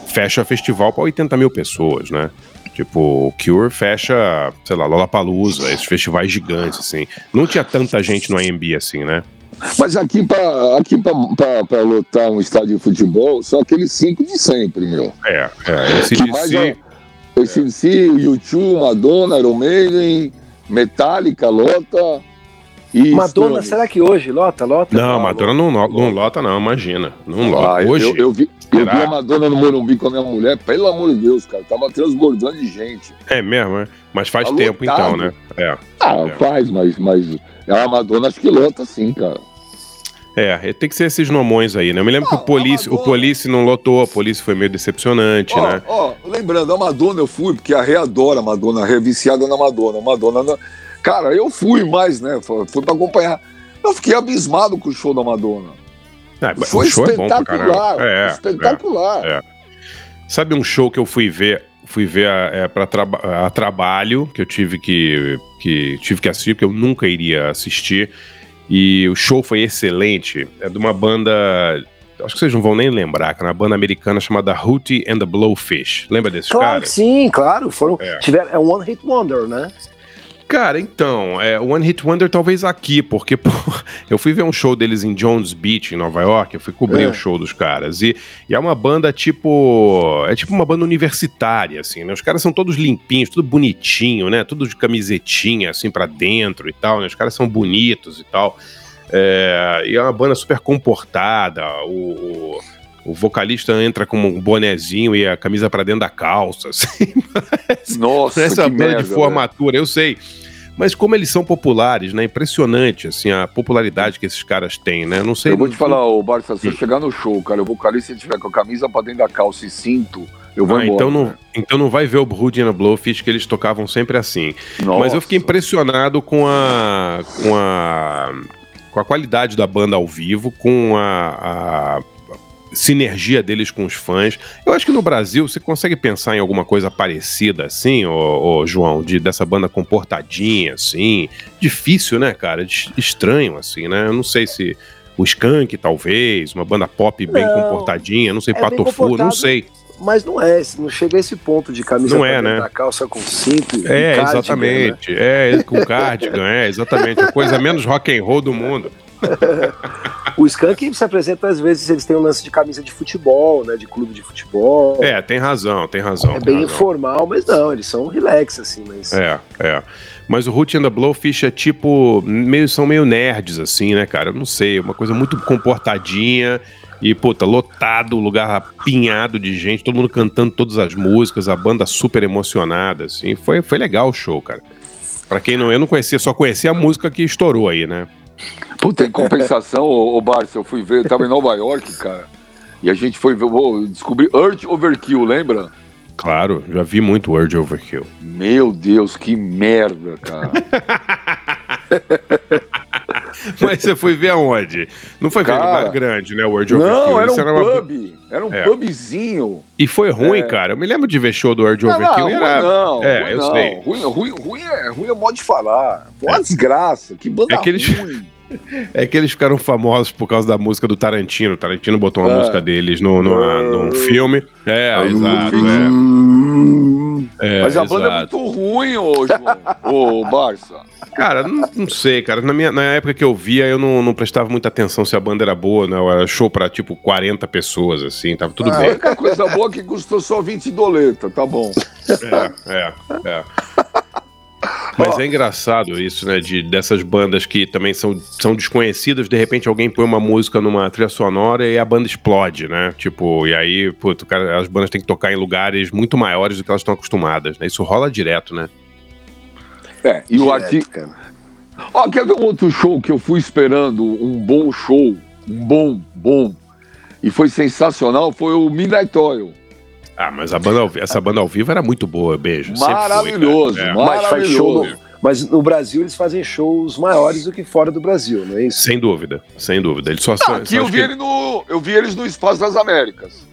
fecha festival para 80 mil pessoas, né? Tipo, o Cure fecha, sei lá, Lollapalooza, esses festivais gigantes, assim. Não tinha tanta gente no AMB assim, né? Mas aqui para aqui pra, lotar um estádio de futebol, são aqueles cinco de sempre, meu. É, é. Esse que mais é, esse DC, YouTube, Madonna, Iron Maiden, Metallica, lota. E Madonna, será que hoje lota? Lota? Não, não Madonna não, não, não lota, não, imagina. Não lota. Ah, hoje. Eu, eu, vi, eu vi a Madonna no Morumbi com a minha mulher, pelo amor de Deus, cara, tava transbordando de gente. É mesmo, é? Mas faz tá tempo lotado. então, né? É. Ah, é. faz, mas, mas a Madonna acho que lota sim, cara. É, tem que ser esses nomões aí, né? Eu me lembro que o Police, o Police não lotou, a Police foi meio decepcionante, oh, né? Ó, oh, lembrando, a Madonna eu fui, porque a Rê adora a Madonna, a Rê é viciada na Madonna. Madonna, cara, eu fui mais, né? Fui pra acompanhar. Eu fiquei abismado com o show da Madonna. É, foi espetacular, é, é, espetacular. É, Sabe um show que eu fui ver fui ver a, é, para traba a trabalho, que eu tive que, que tive que assistir, porque eu nunca iria assistir. E o show foi excelente. É de uma banda. Acho que vocês não vão nem lembrar, que é uma banda americana chamada Hootie and the Blowfish. Lembra desse claro, cara? Sim, claro. Foram, é. Tiveram, é um One Hit Wonder, né? Cara, então, é, One Hit Wonder talvez aqui, porque pô, eu fui ver um show deles em Jones Beach, em Nova York, eu fui cobrir é. o show dos caras, e, e, é uma banda tipo, é tipo uma banda universitária, assim, né, os caras são todos limpinhos, tudo bonitinho, né, tudo de camisetinha, assim, para dentro e tal, né, os caras são bonitos e tal, é, e é uma banda super comportada, o, o o vocalista entra com um bonezinho e a camisa para dentro da calça. Assim, Nossa, essa banda merda, de formatura, eu sei. Mas como eles são populares, né? Impressionante, assim, a popularidade que esses caras têm, né? Não sei. Eu vou te falar, ô Barça, se eu chegar no show, cara, o vocalista tiver com a camisa pra dentro da calça e cinto, eu vou ah, embora. Então não, né? então não vai ver o Rudy and Blowfish, que eles tocavam sempre assim. Nossa. Mas eu fiquei impressionado com a. com a. com a qualidade da banda ao vivo, com a, a sinergia deles com os fãs. Eu acho que no Brasil você consegue pensar em alguma coisa parecida assim, ô, ô João, de dessa banda comportadinha assim. Difícil, né, cara? Estranho assim, né? Eu não sei se o Skank talvez, uma banda pop bem não, comportadinha, não sei, é Patofu, não sei. Mas não é, não chega a esse ponto de camisa não é, né? calça com cinto. É, cardigan, exatamente. Né? É, com cardigan, é, exatamente. A coisa menos rock and roll do mundo. o Skank se apresenta às vezes, eles têm um lance de camisa de futebol, né? De clube de futebol. É, tem razão, tem razão. É tem bem razão. informal, mas não, eles são relax, assim, mas. É, é. Mas o Root and the Blowfish é tipo. Meio, são meio nerds, assim, né, cara? Eu não sei, uma coisa muito comportadinha. E, puta, lotado, lugar apinhado de gente, todo mundo cantando todas as músicas, a banda super emocionada, assim. Foi, foi legal o show, cara. Pra quem não, eu não conhecia, só conhecia a música que estourou aí, né? Puta, em compensação, ô, ô Barça, eu fui ver, eu tava em Nova York, cara. E a gente foi ver, vou descobrir Earth Overkill, lembra? Claro, já vi muito Word Overkill. Meu Deus, que merda, cara. Mas você foi ver aonde? Não foi ver Cara, em lugar grande, né? Word Overkill. Não, era um Isso uma- pub. Era um É. pubzinho. E foi ruim, É. cara. Eu me lembro de ver show do Word Não, Overkill. não, era... não. É, ruim eu não. sei. Ruim, ruim, ruim, é, ruim é modo de falar. Uma desgraça. Que banda É que eles- ruim. É que eles ficaram famosos por causa da música do Tarantino. O Tarantino botou uma É. música deles no, no, num filme. É, exato. Hum. É, Mas a banda é exato. muito ruim, ô, João. ô, Barça. Cara, não, não sei, cara. Na, minha, na época que eu via, eu não, não prestava muita atenção se a banda era boa, não. Era show pra, tipo, 40 pessoas, assim. Tava tudo a bem. única coisa boa é que custou só 20 doleta, tá bom. É, é, é. Mas é engraçado isso, né? De, dessas bandas que também são, são desconhecidas, de repente alguém põe uma música numa trilha sonora e a banda explode, né? Tipo, e aí, puto, cara, as bandas têm que tocar em lugares muito maiores do que elas estão acostumadas, né? Isso rola direto, né? É, e o artista. Ó, quer ver um outro show que eu fui esperando um bom show, um bom, bom, e foi sensacional, foi o Midnight Oil. Ah, mas a banda, ao vi- essa banda ao vivo era muito boa, beijo. Sempre foi, cara. Maravilhoso, É. Mas faz show maravilhoso. no- Mas no Brasil eles fazem shows maiores do que fora do Brasil, não é isso? Sem dúvida, sem dúvida. Eles só Ah, são. aqui são eu vi, que- ele no, eu vi eles no Espaço das Américas.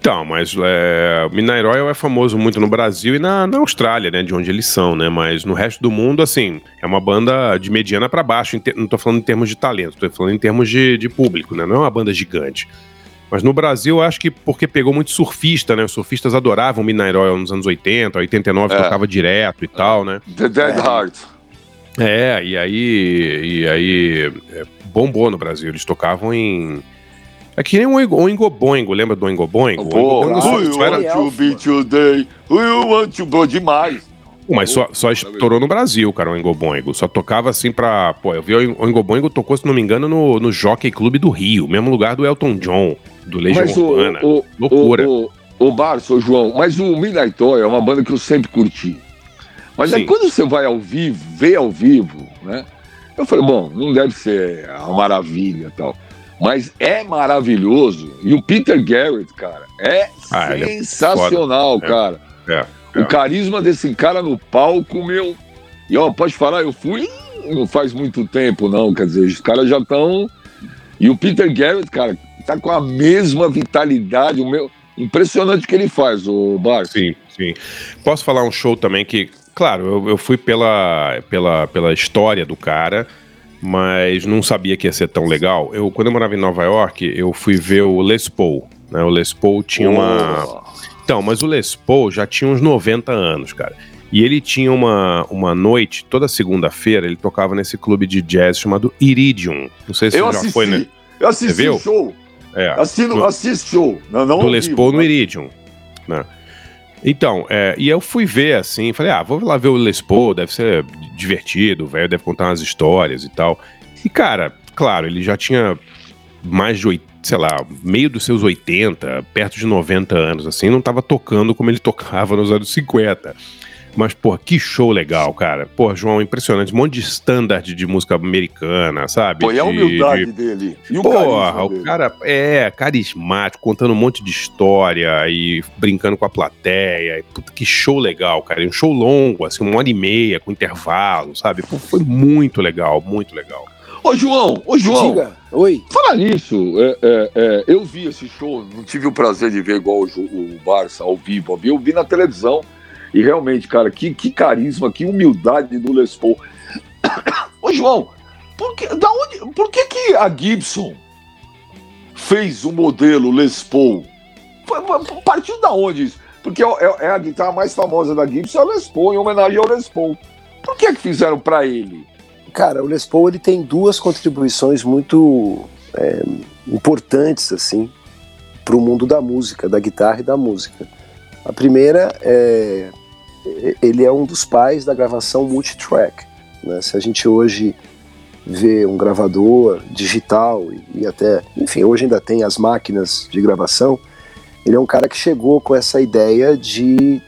Então, mas é, Midnight Oil é famoso muito no Brasil e na, na Austrália, né? De onde eles são, né? Mas no resto do mundo, assim, é uma banda de mediana pra baixo. não tô falando em termos de talento, tô falando em termos de, de público, né? Não é uma banda gigante. Mas no Brasil, eu acho que porque pegou muito surfista, né? Os surfistas adoravam Midnight Oil nos anos 80, 89 É. tocava direto e tal, né? The Dead É. Heart. É, e aí, e aí é, bombou no Brasil. Eles tocavam em. É que nem o Oingo, Oingo Boingo, lembra do Oingo Boingo? O Oingo Pô, Boingo who só- era- to be today? Who you want to demais? Mas só, só estourou no Brasil, cara, o Oingo Boingo. Só tocava assim pra. Pô, eu vi o Oingo Boingo tocou, se não me engano, no, no Jockey Clube do Rio, mesmo lugar do Elton John, do Legião Mas o, Urbana. o, Loucura. o, o, o Barça, o João, mas o Midnight Oil é uma banda que eu sempre curti. Mas aí Sim. quando você vai ao vivo, vê ao vivo, né? Eu falei, bom, não deve ser uma maravilha e tal. Mas é maravilhoso. E o Peter Garrett, cara, é Ah, é sensacional. É. cara. É, O é. carisma desse cara no palco, meu. E ó, pode falar, eu fui não faz muito tempo, não. Quer dizer, os caras já estão. E o Peter Garrett, cara, tá com a mesma vitalidade, o meu. Impressionante que ele faz, o Barça. Sim, sim. Posso falar um show também que, claro, eu, eu fui pela, pela, pela história do cara, mas não sabia que ia ser tão legal. Eu, quando eu morava em Nova York, eu fui ver o Les Paul. Né? O Les Paul tinha uma. Então, mas o Les Paul já tinha uns 90 anos, cara. E ele tinha uma, uma noite, toda segunda-feira, ele tocava nesse clube de jazz chamado Iridium. Não sei se Eu você já assisti, foi, né? eu assisti o show. É. Assisti, No- show. Não, não do Les Paul no mas- Iridium. Né? Então, é, e eu fui ver assim, falei, ah, vou lá ver o Les Paul, deve ser divertido, velho deve contar umas histórias e tal. E, cara, claro, ele já tinha mais de, sei lá, meio dos seus 80, perto de 90 anos, assim, não tava tocando como ele tocava nos anos 50. Mas, pô, que show legal, cara. Pô, João, impressionante. Um monte de standard de música americana, sabe? Pô, e a De- humildade de- dele. E o Porra, o dele. cara é carismático, contando um monte de história e brincando com a plateia. E, puta, que show legal, cara. E um show longo, assim, uma hora e meia, com intervalo, sabe? Pô, foi muito legal, muito legal. Ô, João, ô, João. Diga, oi. Falar nisso, é, é, é, eu vi esse show, não tive o prazer de ver igual o, o Barça ao vivo, eu vi na televisão. E realmente, cara, que, que carisma, que humildade do Les Paul. Ô, João, por que, da onde, por que, que a Gibson fez o modelo Les Paul? Partiu da onde isso? Porque é, é- é a guitarra mais famosa da Gibson, é o Les Paul, em homenagem ao Les Paul. Por que, que fizeram pra ele? Cara, o Les Paul ele tem duas contribuições muito é, importantes assim para o mundo da música, da guitarra e da música. A primeira é ele é um dos pais da gravação multitrack. Né? Se a gente hoje vê um gravador digital e, e até, enfim, hoje ainda tem as máquinas de gravação, ele é um cara que chegou com essa ideia de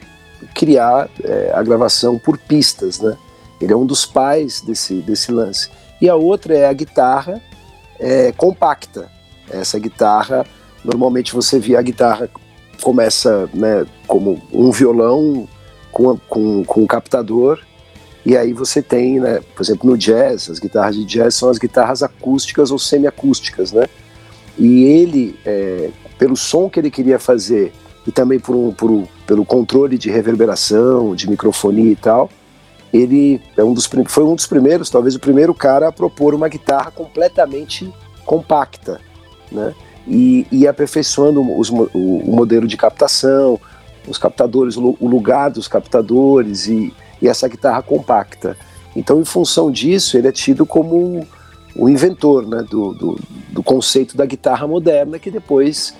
criar é, a gravação por pistas, né? Ele é um dos pais desse, desse lance. e a outra é a guitarra é, compacta. Essa guitarra, normalmente você via a guitarra começa né, como um violão com, com, com um captador, e aí você tem, né, por exemplo, no jazz, as guitarras de jazz são as guitarras acústicas ou semiacústicas, né? E ele, é, pelo som que ele queria fazer e também por um, por, pelo controle de reverberação, de microfonia e tal, ele é um dos, foi um dos primeiros, talvez o primeiro cara a propor uma guitarra completamente compacta, né? E, e aperfeiçoando os, o, o, modelo de captação, os captadores, o, lugar dos captadores e, e, essa guitarra compacta. Então, em função disso, ele é tido como o inventor né, do, do, do conceito da guitarra moderna, que depois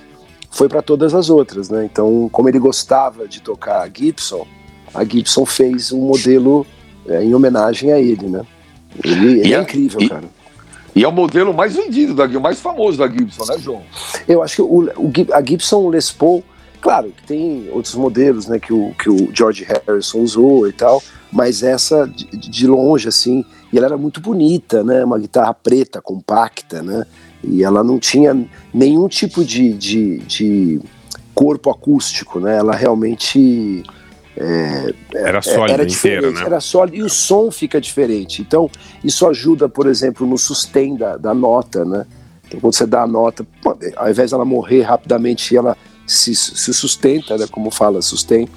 foi para todas as outras. Né? Então, como ele gostava de tocar Gibson, a Gibson fez um modelo é, em homenagem a ele, né? Ele, ele é, é incrível, e, cara. E é o modelo mais vendido, da, o mais famoso da Gibson, né, João? Eu acho que o, o, a Gibson Les Paul, claro, que tem outros modelos, né, que o, que o George Harrison usou e tal, mas essa de, de longe, assim, e ela era muito bonita, né, uma guitarra preta, compacta, né, e ela não tinha nenhum tipo de, de, de corpo acústico, né, ela realmente é, era sólida era inteira, né? Era sólida e o som fica diferente. Então, isso ajuda, por exemplo, no sustain da, da nota, né? Então, quando você dá a nota, ao invés dela morrer rapidamente, ela se, se sustenta, né? Como fala, sustain.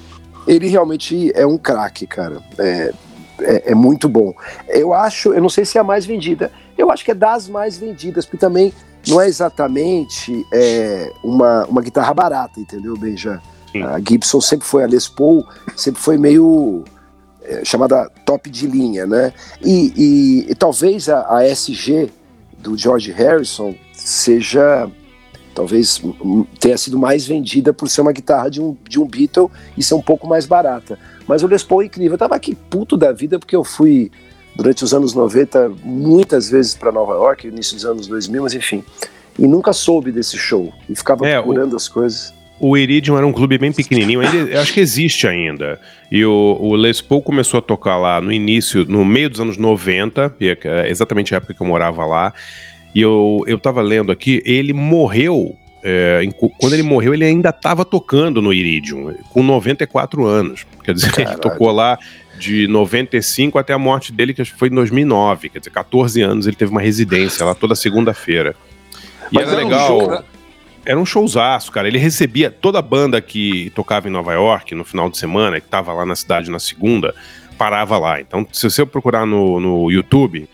Ele realmente é um craque, cara. É, é, é, muito bom. Eu acho, eu não sei se é a mais vendida, eu acho que é das mais vendidas, porque também não é exatamente é, uma, uma guitarra barata, entendeu, Benja? Sim. A Gibson sempre foi, a Les Paul sempre foi meio é, chamada top de linha, né? E, e, e talvez a, a, SG do George Harrison seja, talvez tenha sido mais vendida por ser uma guitarra de um, de um Beatle e ser um pouco mais barata. Mas o Les Paul é incrível. Eu tava aqui puto da vida porque eu fui durante os anos 90 muitas vezes para Nova York, início dos anos 2000, mas enfim. E nunca soube desse show. E ficava é, procurando o... as coisas o Iridium era um clube bem pequenininho, ainda, acho que existe ainda. E o, o, Les Paul começou a tocar lá no início, no meio dos anos 90, é, é exatamente a época que eu morava lá. E eu, eu tava lendo aqui, ele morreu. É, quando ele morreu, ele ainda estava tocando no Iridium, com 94 anos. Quer dizer, Caralho. ele tocou lá de 95 até a morte dele, que acho que foi em 2009. Quer dizer, 14 anos ele teve uma residência lá toda segunda-feira. E Mas era legal. Um show, né? Era um showzaço, cara. Ele recebia toda a banda que tocava em Nova York no final de semana, que tava lá na cidade na segunda, parava lá. Então, se você procurar no, no YouTube,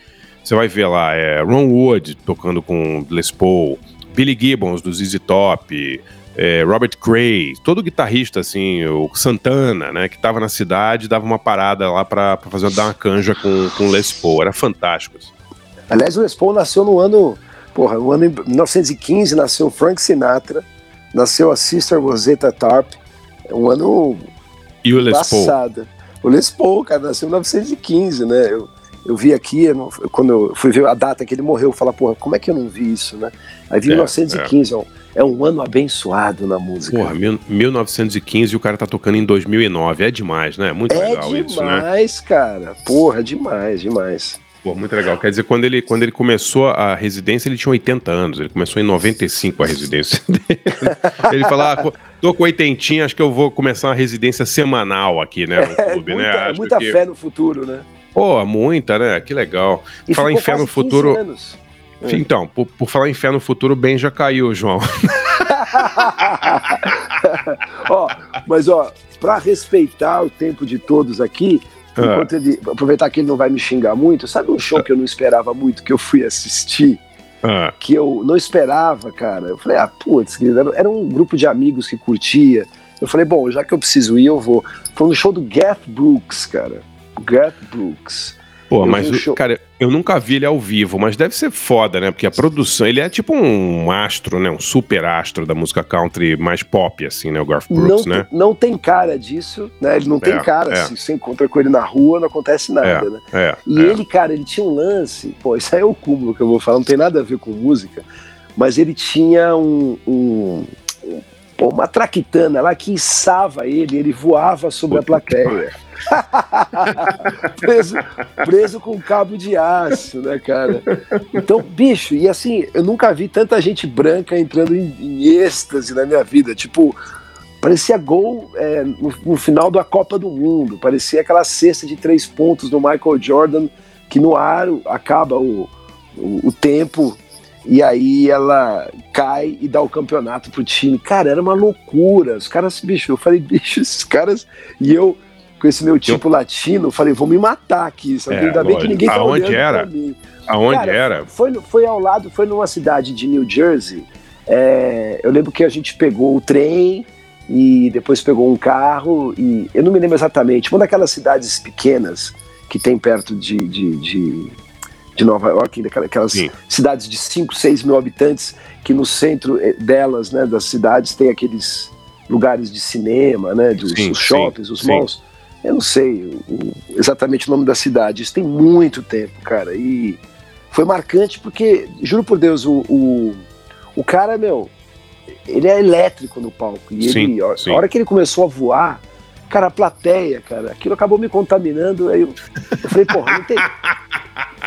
você vai ver lá é, Ron Wood tocando com Les Paul, Billy Gibbons do ZZ Top, é, Robert Cray, todo guitarrista assim, o Santana, né, que tava na cidade, dava uma parada lá para fazer dar uma canja com, com Les Paul. Era fantástico. Assim. Aliás, o Les Paul nasceu no ano Porra, no ano 1915 nasceu Frank Sinatra, nasceu a Sister Rosetta Tarp, é um ano e o Les passado. O Les Paul, cara, nasceu em 1915, né? Eu, eu vi aqui, quando eu fui ver a data que ele morreu, eu falei, porra, como é que eu não vi isso, né? Aí vi é, 1915, é. é um ano abençoado na música. Porra, mil, 1915 e o cara tá tocando em 2009, é demais, né? Muito é legal demais, isso, né? É demais, cara. Porra, demais, demais. Pô, muito legal. Quer dizer, quando ele, quando ele começou a residência, ele tinha 80 anos. Ele começou em 95 a residência dele. Ele falou: ah, tô com 80, acho que eu vou começar uma residência semanal aqui, né? No é, clube, né? muita, né? Acho muita que... fé no futuro, né? Pô, muita, né? Que legal. E falar em fé no futuro. Anos. Então, por, por, falar em fé no futuro, bem já caiu, João. ó, mas ó, para respeitar o tempo de todos aqui, ah. Ele, aproveitar que ele não vai me xingar muito, sabe um show que eu não esperava muito, que eu fui assistir? Ah. Que eu não esperava, cara. Eu falei, ah, putz, era um grupo de amigos que curtia. Eu falei, bom, já que eu preciso ir, eu vou. Foi no show do Garth Brooks, cara. Garth Brooks. Pô, eu mas, o, cara, eu nunca vi ele ao vivo, mas deve ser foda, né? Porque a produção, ele é tipo um astro, né? Um super astro da música country mais pop, assim, né? O Garth Brooks, não, né? Não tem cara disso, né? Ele não tem é, cara. É. Se você encontra com ele na rua, não acontece nada, é, né? É, e ele, cara, ele tinha um lance, pô, isso aí é o cúmulo que eu vou falar, não tem nada a ver com música, mas ele tinha um, um pô, uma traquitana lá que içava ele, ele voava sobre a plateia. preso, preso com cabo de aço, né, cara? Então, bicho, e assim, eu nunca vi tanta gente branca entrando em, em êxtase na minha vida. Tipo, parecia gol é, no, no, final da Copa do Mundo, parecia aquela cesta de três pontos do Michael Jordan, que no aro acaba o, o, o tempo e aí ela cai e dá o campeonato pro time. Cara, era uma loucura. Os caras, bicho, eu falei, bicho, esses caras. E eu, com esse meu tipo eu... latino, falei, vou me matar aqui. Sabe? É, Ainda bem que ninguém tá Aonde era? Aonde Cara, era? Foi, foi ao lado, foi numa cidade de New Jersey. É, eu lembro que a gente pegou o trem e depois pegou um carro e eu não me lembro exatamente, uma daquelas cidades pequenas que tem perto de, de, de de Nova York, aquelas Sim. cidades de 5, 6 mil habitantes, que no centro eh, delas, né, das cidades, tem aqueles lugares de cinema, né, dos sim, os shoppings, sim, os malls. Eu não sei o, exatamente o nome da cidade, isso tem muito tempo, cara, e foi marcante porque, juro por Deus, o, o, o cara, meu, ele é elétrico no palco, e ele, a hora que ele começou a voar, cara, a plateia, cara, aquilo acabou me contaminando, aí eu, eu falei, porra, não tem...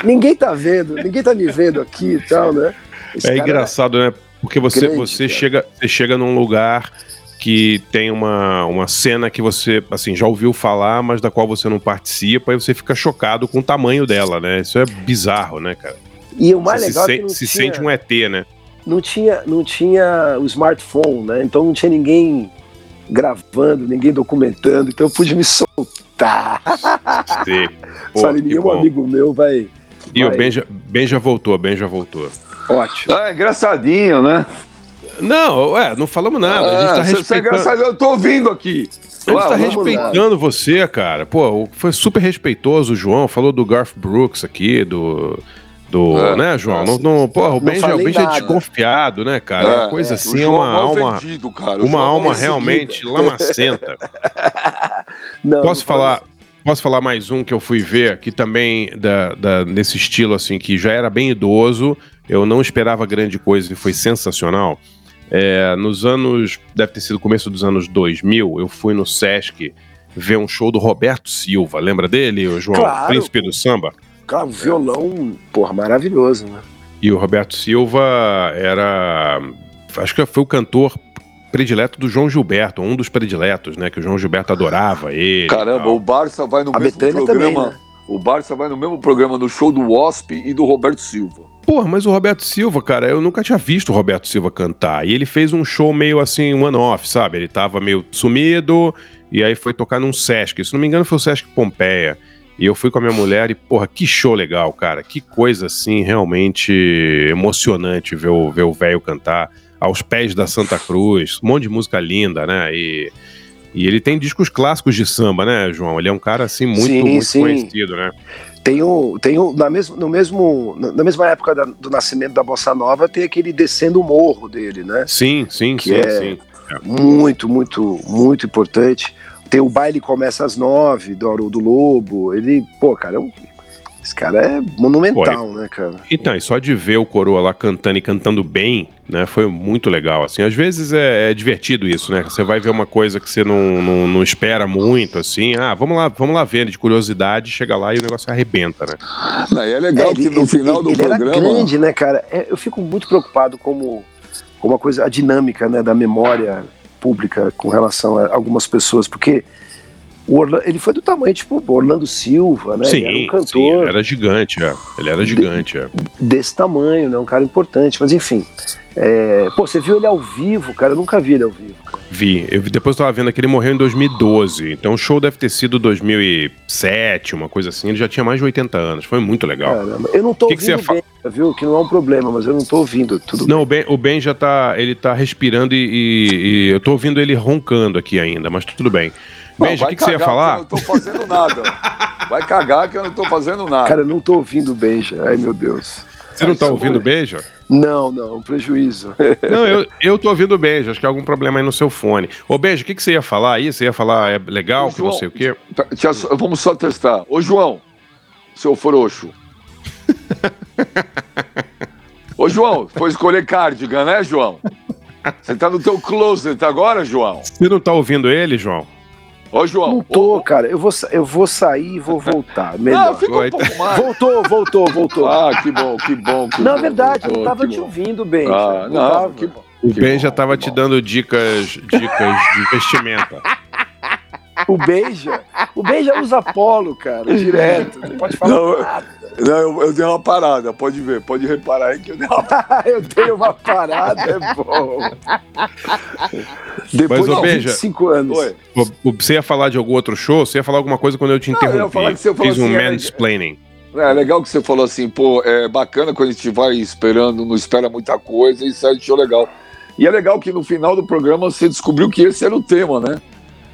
ninguém tá vendo, ninguém tá me vendo aqui e tal, né? Esse é engraçado, né? Porque você, grande, você, chega, você chega num lugar que tem uma, uma cena que você, assim, já ouviu falar, mas da qual você não participa, e você fica chocado com o tamanho dela, né? Isso é bizarro, né, cara? E o mais você legal se, é que se tinha, sente um ET, né? Não tinha, não tinha o smartphone, né? Então não tinha ninguém gravando, ninguém documentando, então eu pude me soltar. Sim. Pô, Falei, nenhum amigo meu vai. E vai... o Ben já, ben já voltou, Ben já voltou. Ótimo. Ah, engraçadinho, né? Não, ué, não falamos nada. Ah, a gente tá respeitando... Você é engraçado, eu tô ouvindo aqui. A gente tá respeitando lá. você, cara. Pô, foi super respeitoso o João, falou do Garth Brooks aqui, do do, é, né, João? Não, não, porra, o Benja, o Benja é desconfiado, né, cara? É, uma coisa é, assim, uma alma, vendido, uma alma realmente lamacenta. não, Posso não falar? Posso falar mais um que eu fui ver, que também da, da, nesse estilo assim, que já era bem idoso, eu não esperava grande coisa e foi sensacional. É, nos anos, deve ter sido começo dos anos 2000, eu fui no Sesc ver um show do Roberto Silva, lembra dele, o João? Claro. Príncipe do Samba? Cara, um violão, porra, maravilhoso, né? E o Roberto Silva era. Acho que foi o cantor predileto do João Gilberto, um dos prediletos, né? Que o João Gilberto adorava ele. Caramba, o Barça vai no a mesmo Betânia programa. Também, né? O Barça vai no mesmo programa no show do Wasp e do Roberto Silva. Porra, mas o Roberto Silva, cara, eu nunca tinha visto o Roberto Silva cantar. E ele fez um show meio assim, one-off, sabe? Ele tava meio sumido e aí foi tocar num Sesc. Se não me engano, foi o Sesc Pompeia. E eu fui com a minha mulher e, porra, que show legal, cara. Que coisa, assim, realmente emocionante ver o velho cantar aos pés da Santa Cruz. Um monte de música linda, né? E, e ele tem discos clássicos de samba, né, João? Ele é um cara, assim, muito, sim, muito sim. conhecido, né? Tem o, tem o, na, mesmo, no mesmo, na mesma época da, do nascimento da Bossa Nova, tem aquele Descendo o Morro dele, né? Sim, sim, que sim, é sim. É. Muito, muito, muito importante. Tem o baile começa às nove do Haroldo Lobo. Ele, pô, cara, é um, esse cara é monumental, pô, né, cara? Então, e só de ver o Coroa lá cantando e cantando bem, né, foi muito legal, assim. Às vezes é, é divertido isso, né? Você vai ver uma coisa que você não, não, não, espera muito, assim. Ah, vamos lá, vamos lá ver, de curiosidade, chega lá e o negócio arrebenta, né? Não, é legal é, que no final ele, do ele programa... Era grande, né, cara? É, eu fico muito preocupado como, como a coisa, a dinâmica, né, da memória pública com relação a algumas pessoas, porque Orlando, ele foi do tamanho, tipo, Orlando Silva, né? Sim, ele era um cantor. Sim, ele era gigante, é. Ele era gigante, é. Desse tamanho, né? Um cara importante, mas enfim. É, pô, você viu ele ao vivo, cara? Eu nunca vi ele ao vivo. Vi. Eu, depois eu tava vendo que ele morreu em 2012. Então o show deve ter sido 2007, uma coisa assim. Ele já tinha mais de 80 anos. Foi muito legal. Caramba. Eu não tô que ouvindo que bem, viu? Que não é um problema, mas eu não tô ouvindo tudo Não, bem. o Ben, o ben já tá... Ele tá respirando e, e, e, eu tô ouvindo ele roncando aqui ainda, mas tudo bem. Benja, o que, que você ia falar? Eu não tô fazendo nada. Vai cagar que eu não tô fazendo nada. Cara, eu não tô ouvindo o Benja. Ai, meu Deus. Você não tá ouvindo o Beija? Não, não, um prejuízo. Não, eu, eu tô ouvindo o Beija, acho que é algum problema aí no seu fone. Ô, Beija, o que, que você ia falar aí? Você ia falar, é legal, Ô, que não sei o quê? Tá, vamos só testar. Ô, João, seu frouxo. Ô, João, foi escolher cardigan, né, João? Você tá no teu closet agora, João? Você não tá ouvindo ele, João? Ô, João. Não tô, cara. Eu vou, eu vou sair e vou voltar. Melhor. Não, fica um pouco mais. Voltou, voltou, voltou. Ah, que bom, que bom. Que não, bom, é verdade, eu voltou, não tava te bom. ouvindo bem. Ah, não, não, tava. que bom. O Que Ben bom, já tava que te bom. dando dicas, dicas de vestimenta. O Beija, o Beija usa polo, cara, direto. Não pode falar Não, eu- nada. Não, eu, eu dei uma parada, pode ver, pode reparar aí que eu dei uma eu tenho uma parada, é bom. Depois Mas, de Beija, 25 anos. Oi. Você ia falar de algum outro show? Você ia falar alguma coisa quando eu te Não, eu ia interrompi. falar que você falou Fiz um assim, é- mansplaining. É legal que você falou assim, pô, é bacana quando a gente vai esperando, não espera muita coisa e sai de show legal. E é legal que no final do programa você descobriu que esse era o tema, né?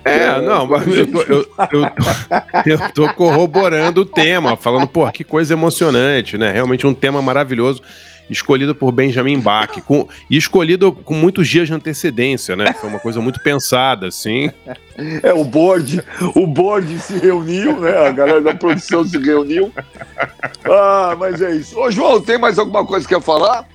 É, É, não, mas eu tô, eu, eu eu tô corroborando o tema, falando, pô, que coisa emocionante, né? Realmente um tema maravilhoso, escolhido por Benjamin Bach, com, e escolhido com muitos dias de antecedência, né? Foi uma coisa muito pensada, assim. É, o board, o board se reuniu, né? A galera da produção se reuniu. Ah, mas é isso. Ô, João, tem mais alguma coisa que quer falar?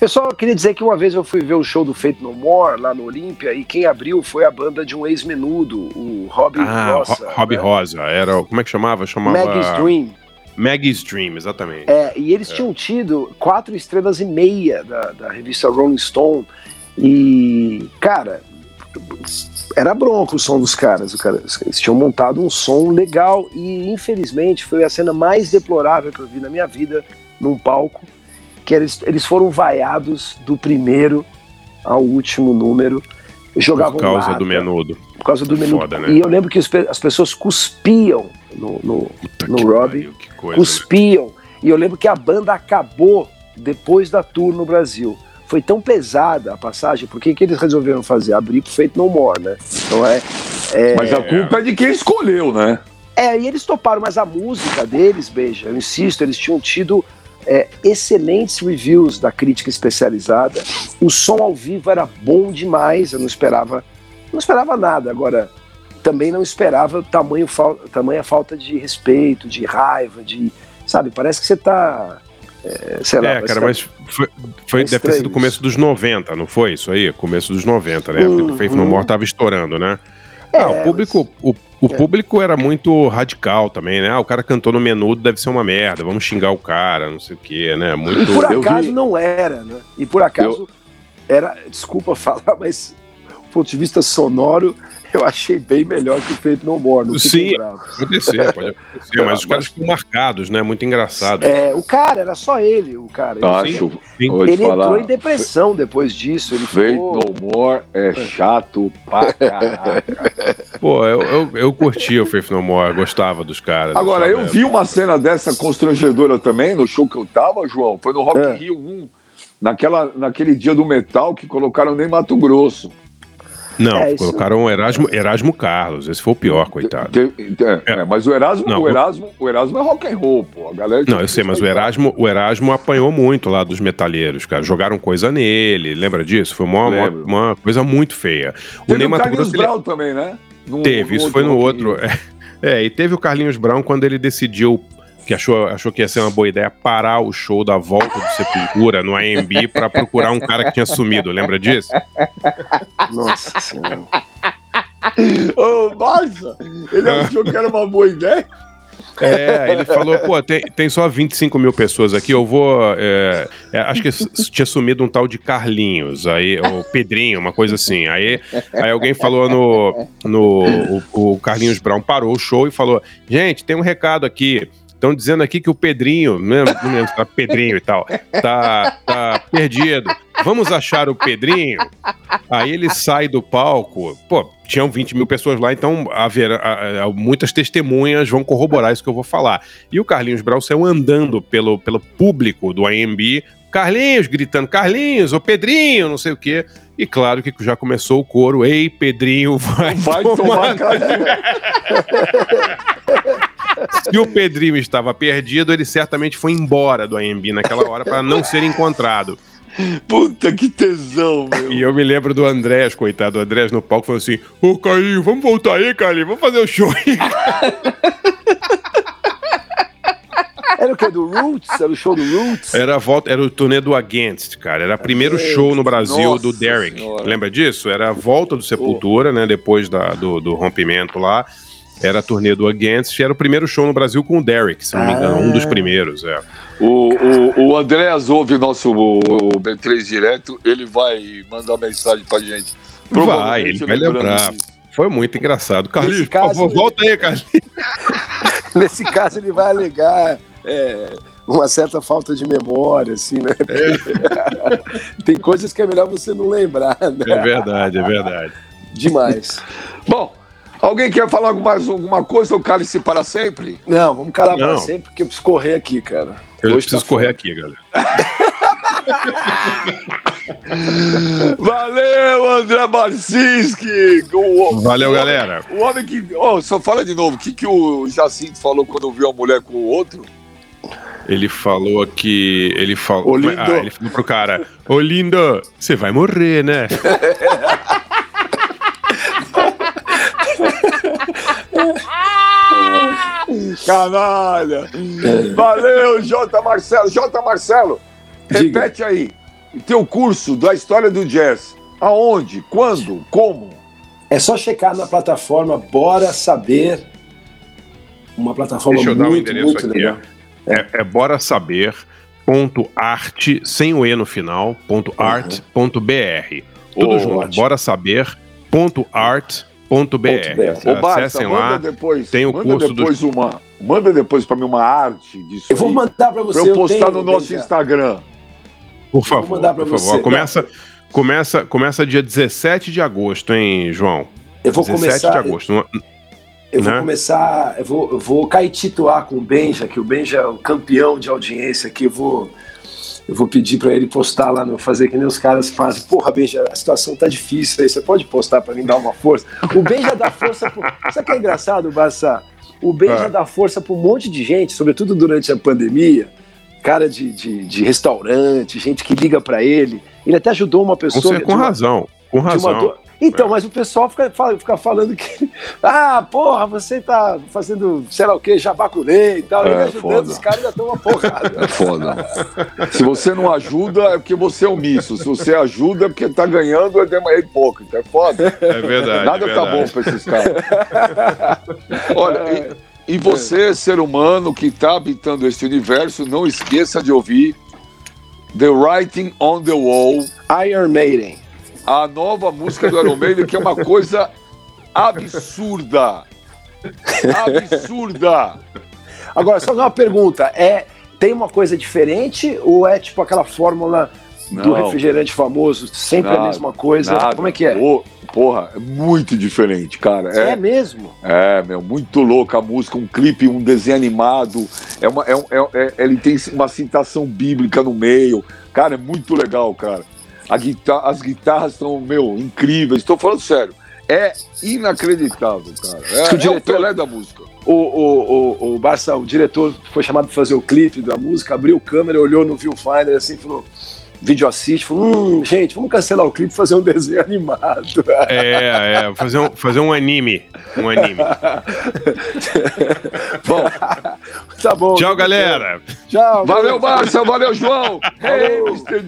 Eu só queria dizer que uma vez eu fui ver o show do Fate No More lá no Olímpia e quem abriu foi a banda de um ex-menudo, o Robin Ah, Rossa. Ro- Robbie né? Rosa, era, como é que chamava? Chamava... Maggie's Dream. Maggie's Dream, exatamente. É, e eles tinham tido quatro estrelas e meia da, da revista Rolling Stone. E, cara, era bronco o som dos caras. Cara. Eles tinham montado um som legal e, infelizmente, foi a cena mais deplorável que eu vi na minha vida num palco. Que eles, eles foram vaiados do primeiro ao último número. Jogavam Por causa lata, do menudo. Por causa do menudo. Foda, né? E eu lembro que os as pessoas cuspiam no, no, Puta No Robbie, pariu, né? cuspiam. E eu lembro que a banda acabou depois da tour no Brasil. Foi tão pesada a passagem, por que que eles resolveram fazer? Abrir pro Feito No More, né? Então é. é Mas a culpa é de quem escolheu, né? é, e eles toparam, mas a música deles, beija, eu insisto, eles tinham tido é, excelentes reviews da crítica especializada. O som ao vivo era bom demais, eu não esperava, não esperava nada. Agora, também não esperava tamanho, fal, tamanha falta de respeito, de raiva, de. Sabe, parece que você tá. É, sei lá, É, cara, que mas foi, foi- É deve ter sido o começo dos 90, não foi isso aí? Começo dos 90, né? Porque o Faith No Uhum. More tava estourando, né? É, Ah, o público, o, o É. público era muito radical também, né? Ah, o cara cantou no menudo, deve ser uma merda, vamos xingar o cara, não sei o quê, né? E Muito. por Eu acaso vi- não era, né? E por acaso era, desculpa falar, mas do ponto de vista sonoro, eu achei bem melhor que o Feito No More. Não Sim. acontecer, pode acontecer, mas os caras ficam marcados, né? Muito engraçado. É, o cara, era só ele, o cara. Ele, Acho. Sim. Ele falar. entrou em depressão depois disso. Ele ficou... No More é chato pra caralho. Pô, eu, eu, eu curtia o Faith No More, gostava dos caras. Agora, eu vi uma cena dessa constrangedora também no show que eu tava, João. Foi no Rock in É. Rio 1, naquela, naquele dia do metal que colocaram nem Mato Grosso. Não, É, colocaram o Erasmo, Erasmo Carlos, esse foi o pior, coitado. Te- é, é, mas o Erasmo, Não, o Erasmo, o Erasmo é rock and roll, pô. A galera Não, eu sei, mas o Erasmo, o Erasmo apanhou muito lá dos metalheiros, cara. Jogaram coisa nele, lembra disso? Foi uma, uma, uma coisa muito feia. O Teve Ney o Mato Carlinhos Grosso ele- Brown também, né? No- teve, isso foi no outro. Rio. É, e teve o Carlinhos Brown quando ele decidiu que achou, achou que ia ser uma boa ideia parar o show da volta do Sepultura no AMB pra procurar um cara que tinha sumido, lembra disso? Nossa senhora. Ô, nossa! Ele achou que era uma boa ideia. É, ele falou, pô, tem, tem só 25 mil pessoas aqui, eu vou. é, é, acho que tinha sumido um tal de Carlinhos, aí, o Pedrinho, uma coisa assim. Aí, aí alguém falou no. no o, o Carlinhos Brown parou o show e falou: gente, tem um recado aqui. Estão dizendo aqui que o Pedrinho, não lembro, não lembro se tá Pedrinho e tal, tá, tá perdido. Vamos achar o Pedrinho? Aí ele sai do palco, pô, tinham 20 mil pessoas lá, então haverá, muitas testemunhas vão corroborar isso que eu vou falar. E o Carlinhos Brau saiu andando pelo, pelo público do AMB, Carlinhos gritando, Carlinhos, ô Pedrinho, não sei o quê. E claro que já começou o coro, ei, Pedrinho, vai, Vai tomar casinho. Se o Pedrinho estava perdido, ele certamente foi embora do AMB naquela hora para não ser encontrado. Puta que tesão, meu. E eu me lembro do Andrés, coitado, o Andrés no palco falou assim: Ô Carlinhos, vamos voltar aí, Carlinhos, vamos fazer o show aí. Era o que? Do Roots? Era o show do Roots? Era a volta, era o turnê do Against, cara. Era o primeiro show no Brasil Nossa do Derek. Senhora. Lembra disso? Era a volta do Sepultura, né? Depois da- do, do rompimento lá. Era a turnê do Against. e Era o primeiro show no Brasil com o Derek, se não me engano. Um dos primeiros, é. O, o, o Andréas ouve nosso o, o B3 direto, ele vai mandar mensagem pra gente. Vai, ele vai lembrar. disso. Foi muito engraçado. Carlinhos, por favor, ele- volta aí, Carlinhos. Nesse caso, ele vai alegar é, uma certa falta de memória, assim, né? Tem coisas que é melhor você não lembrar, É né? verdade, é verdade. Demais. Bom, alguém quer falar mais alguma coisa ou cálice para sempre? Não, vamos calar Não. sempre, porque eu preciso correr aqui, cara. Eu Hoje preciso tá correr aqui, galera. Valeu, André Marcinski! O, Valeu, galera. O homem que. Oh, só fala de novo, o que, que o Jacinto falou quando viu a mulher com o outro? Ele falou aqui. Ele falou. Ah, ele falou pro cara: Ô lindo, você vai morrer, né? Canalha! Valeu, J. Marcelo! J. Marcelo, Diga. repete aí. Teu curso da história do jazz. Aonde? Quando? Como? É só checar na plataforma Bora Saber. Uma plataforma Deixa eu dar o muito, endereço muito aqui. legal. É, é bora saber. Ponto arte, sem o E no final, ponto art, ponto br. Tudo Ô, junto, ótimo. bora saber, ponto art, ponto br. Barça, Acessem manda lá. depois. tem o manda curso depois uma. Manda depois pra mim uma arte disso. Eu vou mandar pra você. pra eu postar tenho, no nosso. Instagram. Por vou favor, mandar pra por você. favor. Começa, começa, começa dia 17 de agosto, hein, João? Eu vou 17 começar. de agosto. Não- Eu vou né? começar, eu vou, eu vou caetituar com o Benja, que o Benja é o campeão de audiência aqui. Eu vou, eu vou pedir para ele postar lá, no, fazer que nem os caras fazem. Porra, Benja, a situação tá difícil aí, você pode postar para mim dar uma força? O Benja dá força. Pro... Sabe o que é engraçado, Barça? O Benja Ah. dá força para um monte de gente, sobretudo durante a pandemia. Cara de, de, de restaurante, gente que liga para ele. Ele até ajudou uma Com, pessoa. com de uma- razão, com de uma razão. Então, mas o pessoal fica, fala- fica falando que. Ah, porra, você tá fazendo, sei lá o que, jabacurê e tal. É, ele ajudando, foda. os caras já estão uma porrada. É foda. Se você não ajuda, é porque você é omisso. Se você ajuda, é porque tá ganhando, é é hipócrita. É foda. É verdade. Nada é tá verdade. bom pra esses caras. Olha, e, e você, ser humano que tá habitando este universo, não esqueça de ouvir The Writing on the Wall, Iron Maiden. A nova música do Iron Maiden, que é uma coisa absurda. Absurda. Agora, só uma pergunta: é, tem uma coisa diferente ou é tipo aquela fórmula do Não. refrigerante famoso, sempre a Nada, mesma coisa? Nada. Como é que é? Porra, é muito diferente, cara. É, É, mesmo? é, meu, muito louca a música, um clipe, um desenho animado. É uma, é, é- é- ele tem uma citação bíblica no meio. Cara, é muito legal, cara. Guitarra, as guitarras estão, meu, incríveis. Estou falando sério. É inacreditável, cara. É, que o é o diretor- Pelé da música. O, o, o, o Barça, o diretor foi chamado para fazer o clipe da música, abriu a câmera, olhou no viewfinder assim, falou. Vídeo assiste, falou: hum, gente, vamos cancelar o clipe e fazer um desenho animado. É, é, fazer um, fazer um anime. Um anime. Bom, tá bom. Tchau, galera. Tchau. valeu, Márcia, valeu, João. Hey,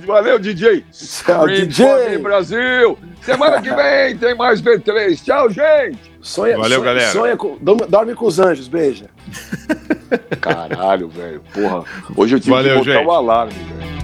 valeu, DJ. Tchau, Green DJ. Brasil. Semana que vem tem mais B3. Tchau, gente. Sonha, Valeu, sonha, galera. Sonha com, dorme, dorme com os anjos, beija. Caralho, velho. Porra. Hoje eu tive Valeu, que botar gente. o alarme, velho.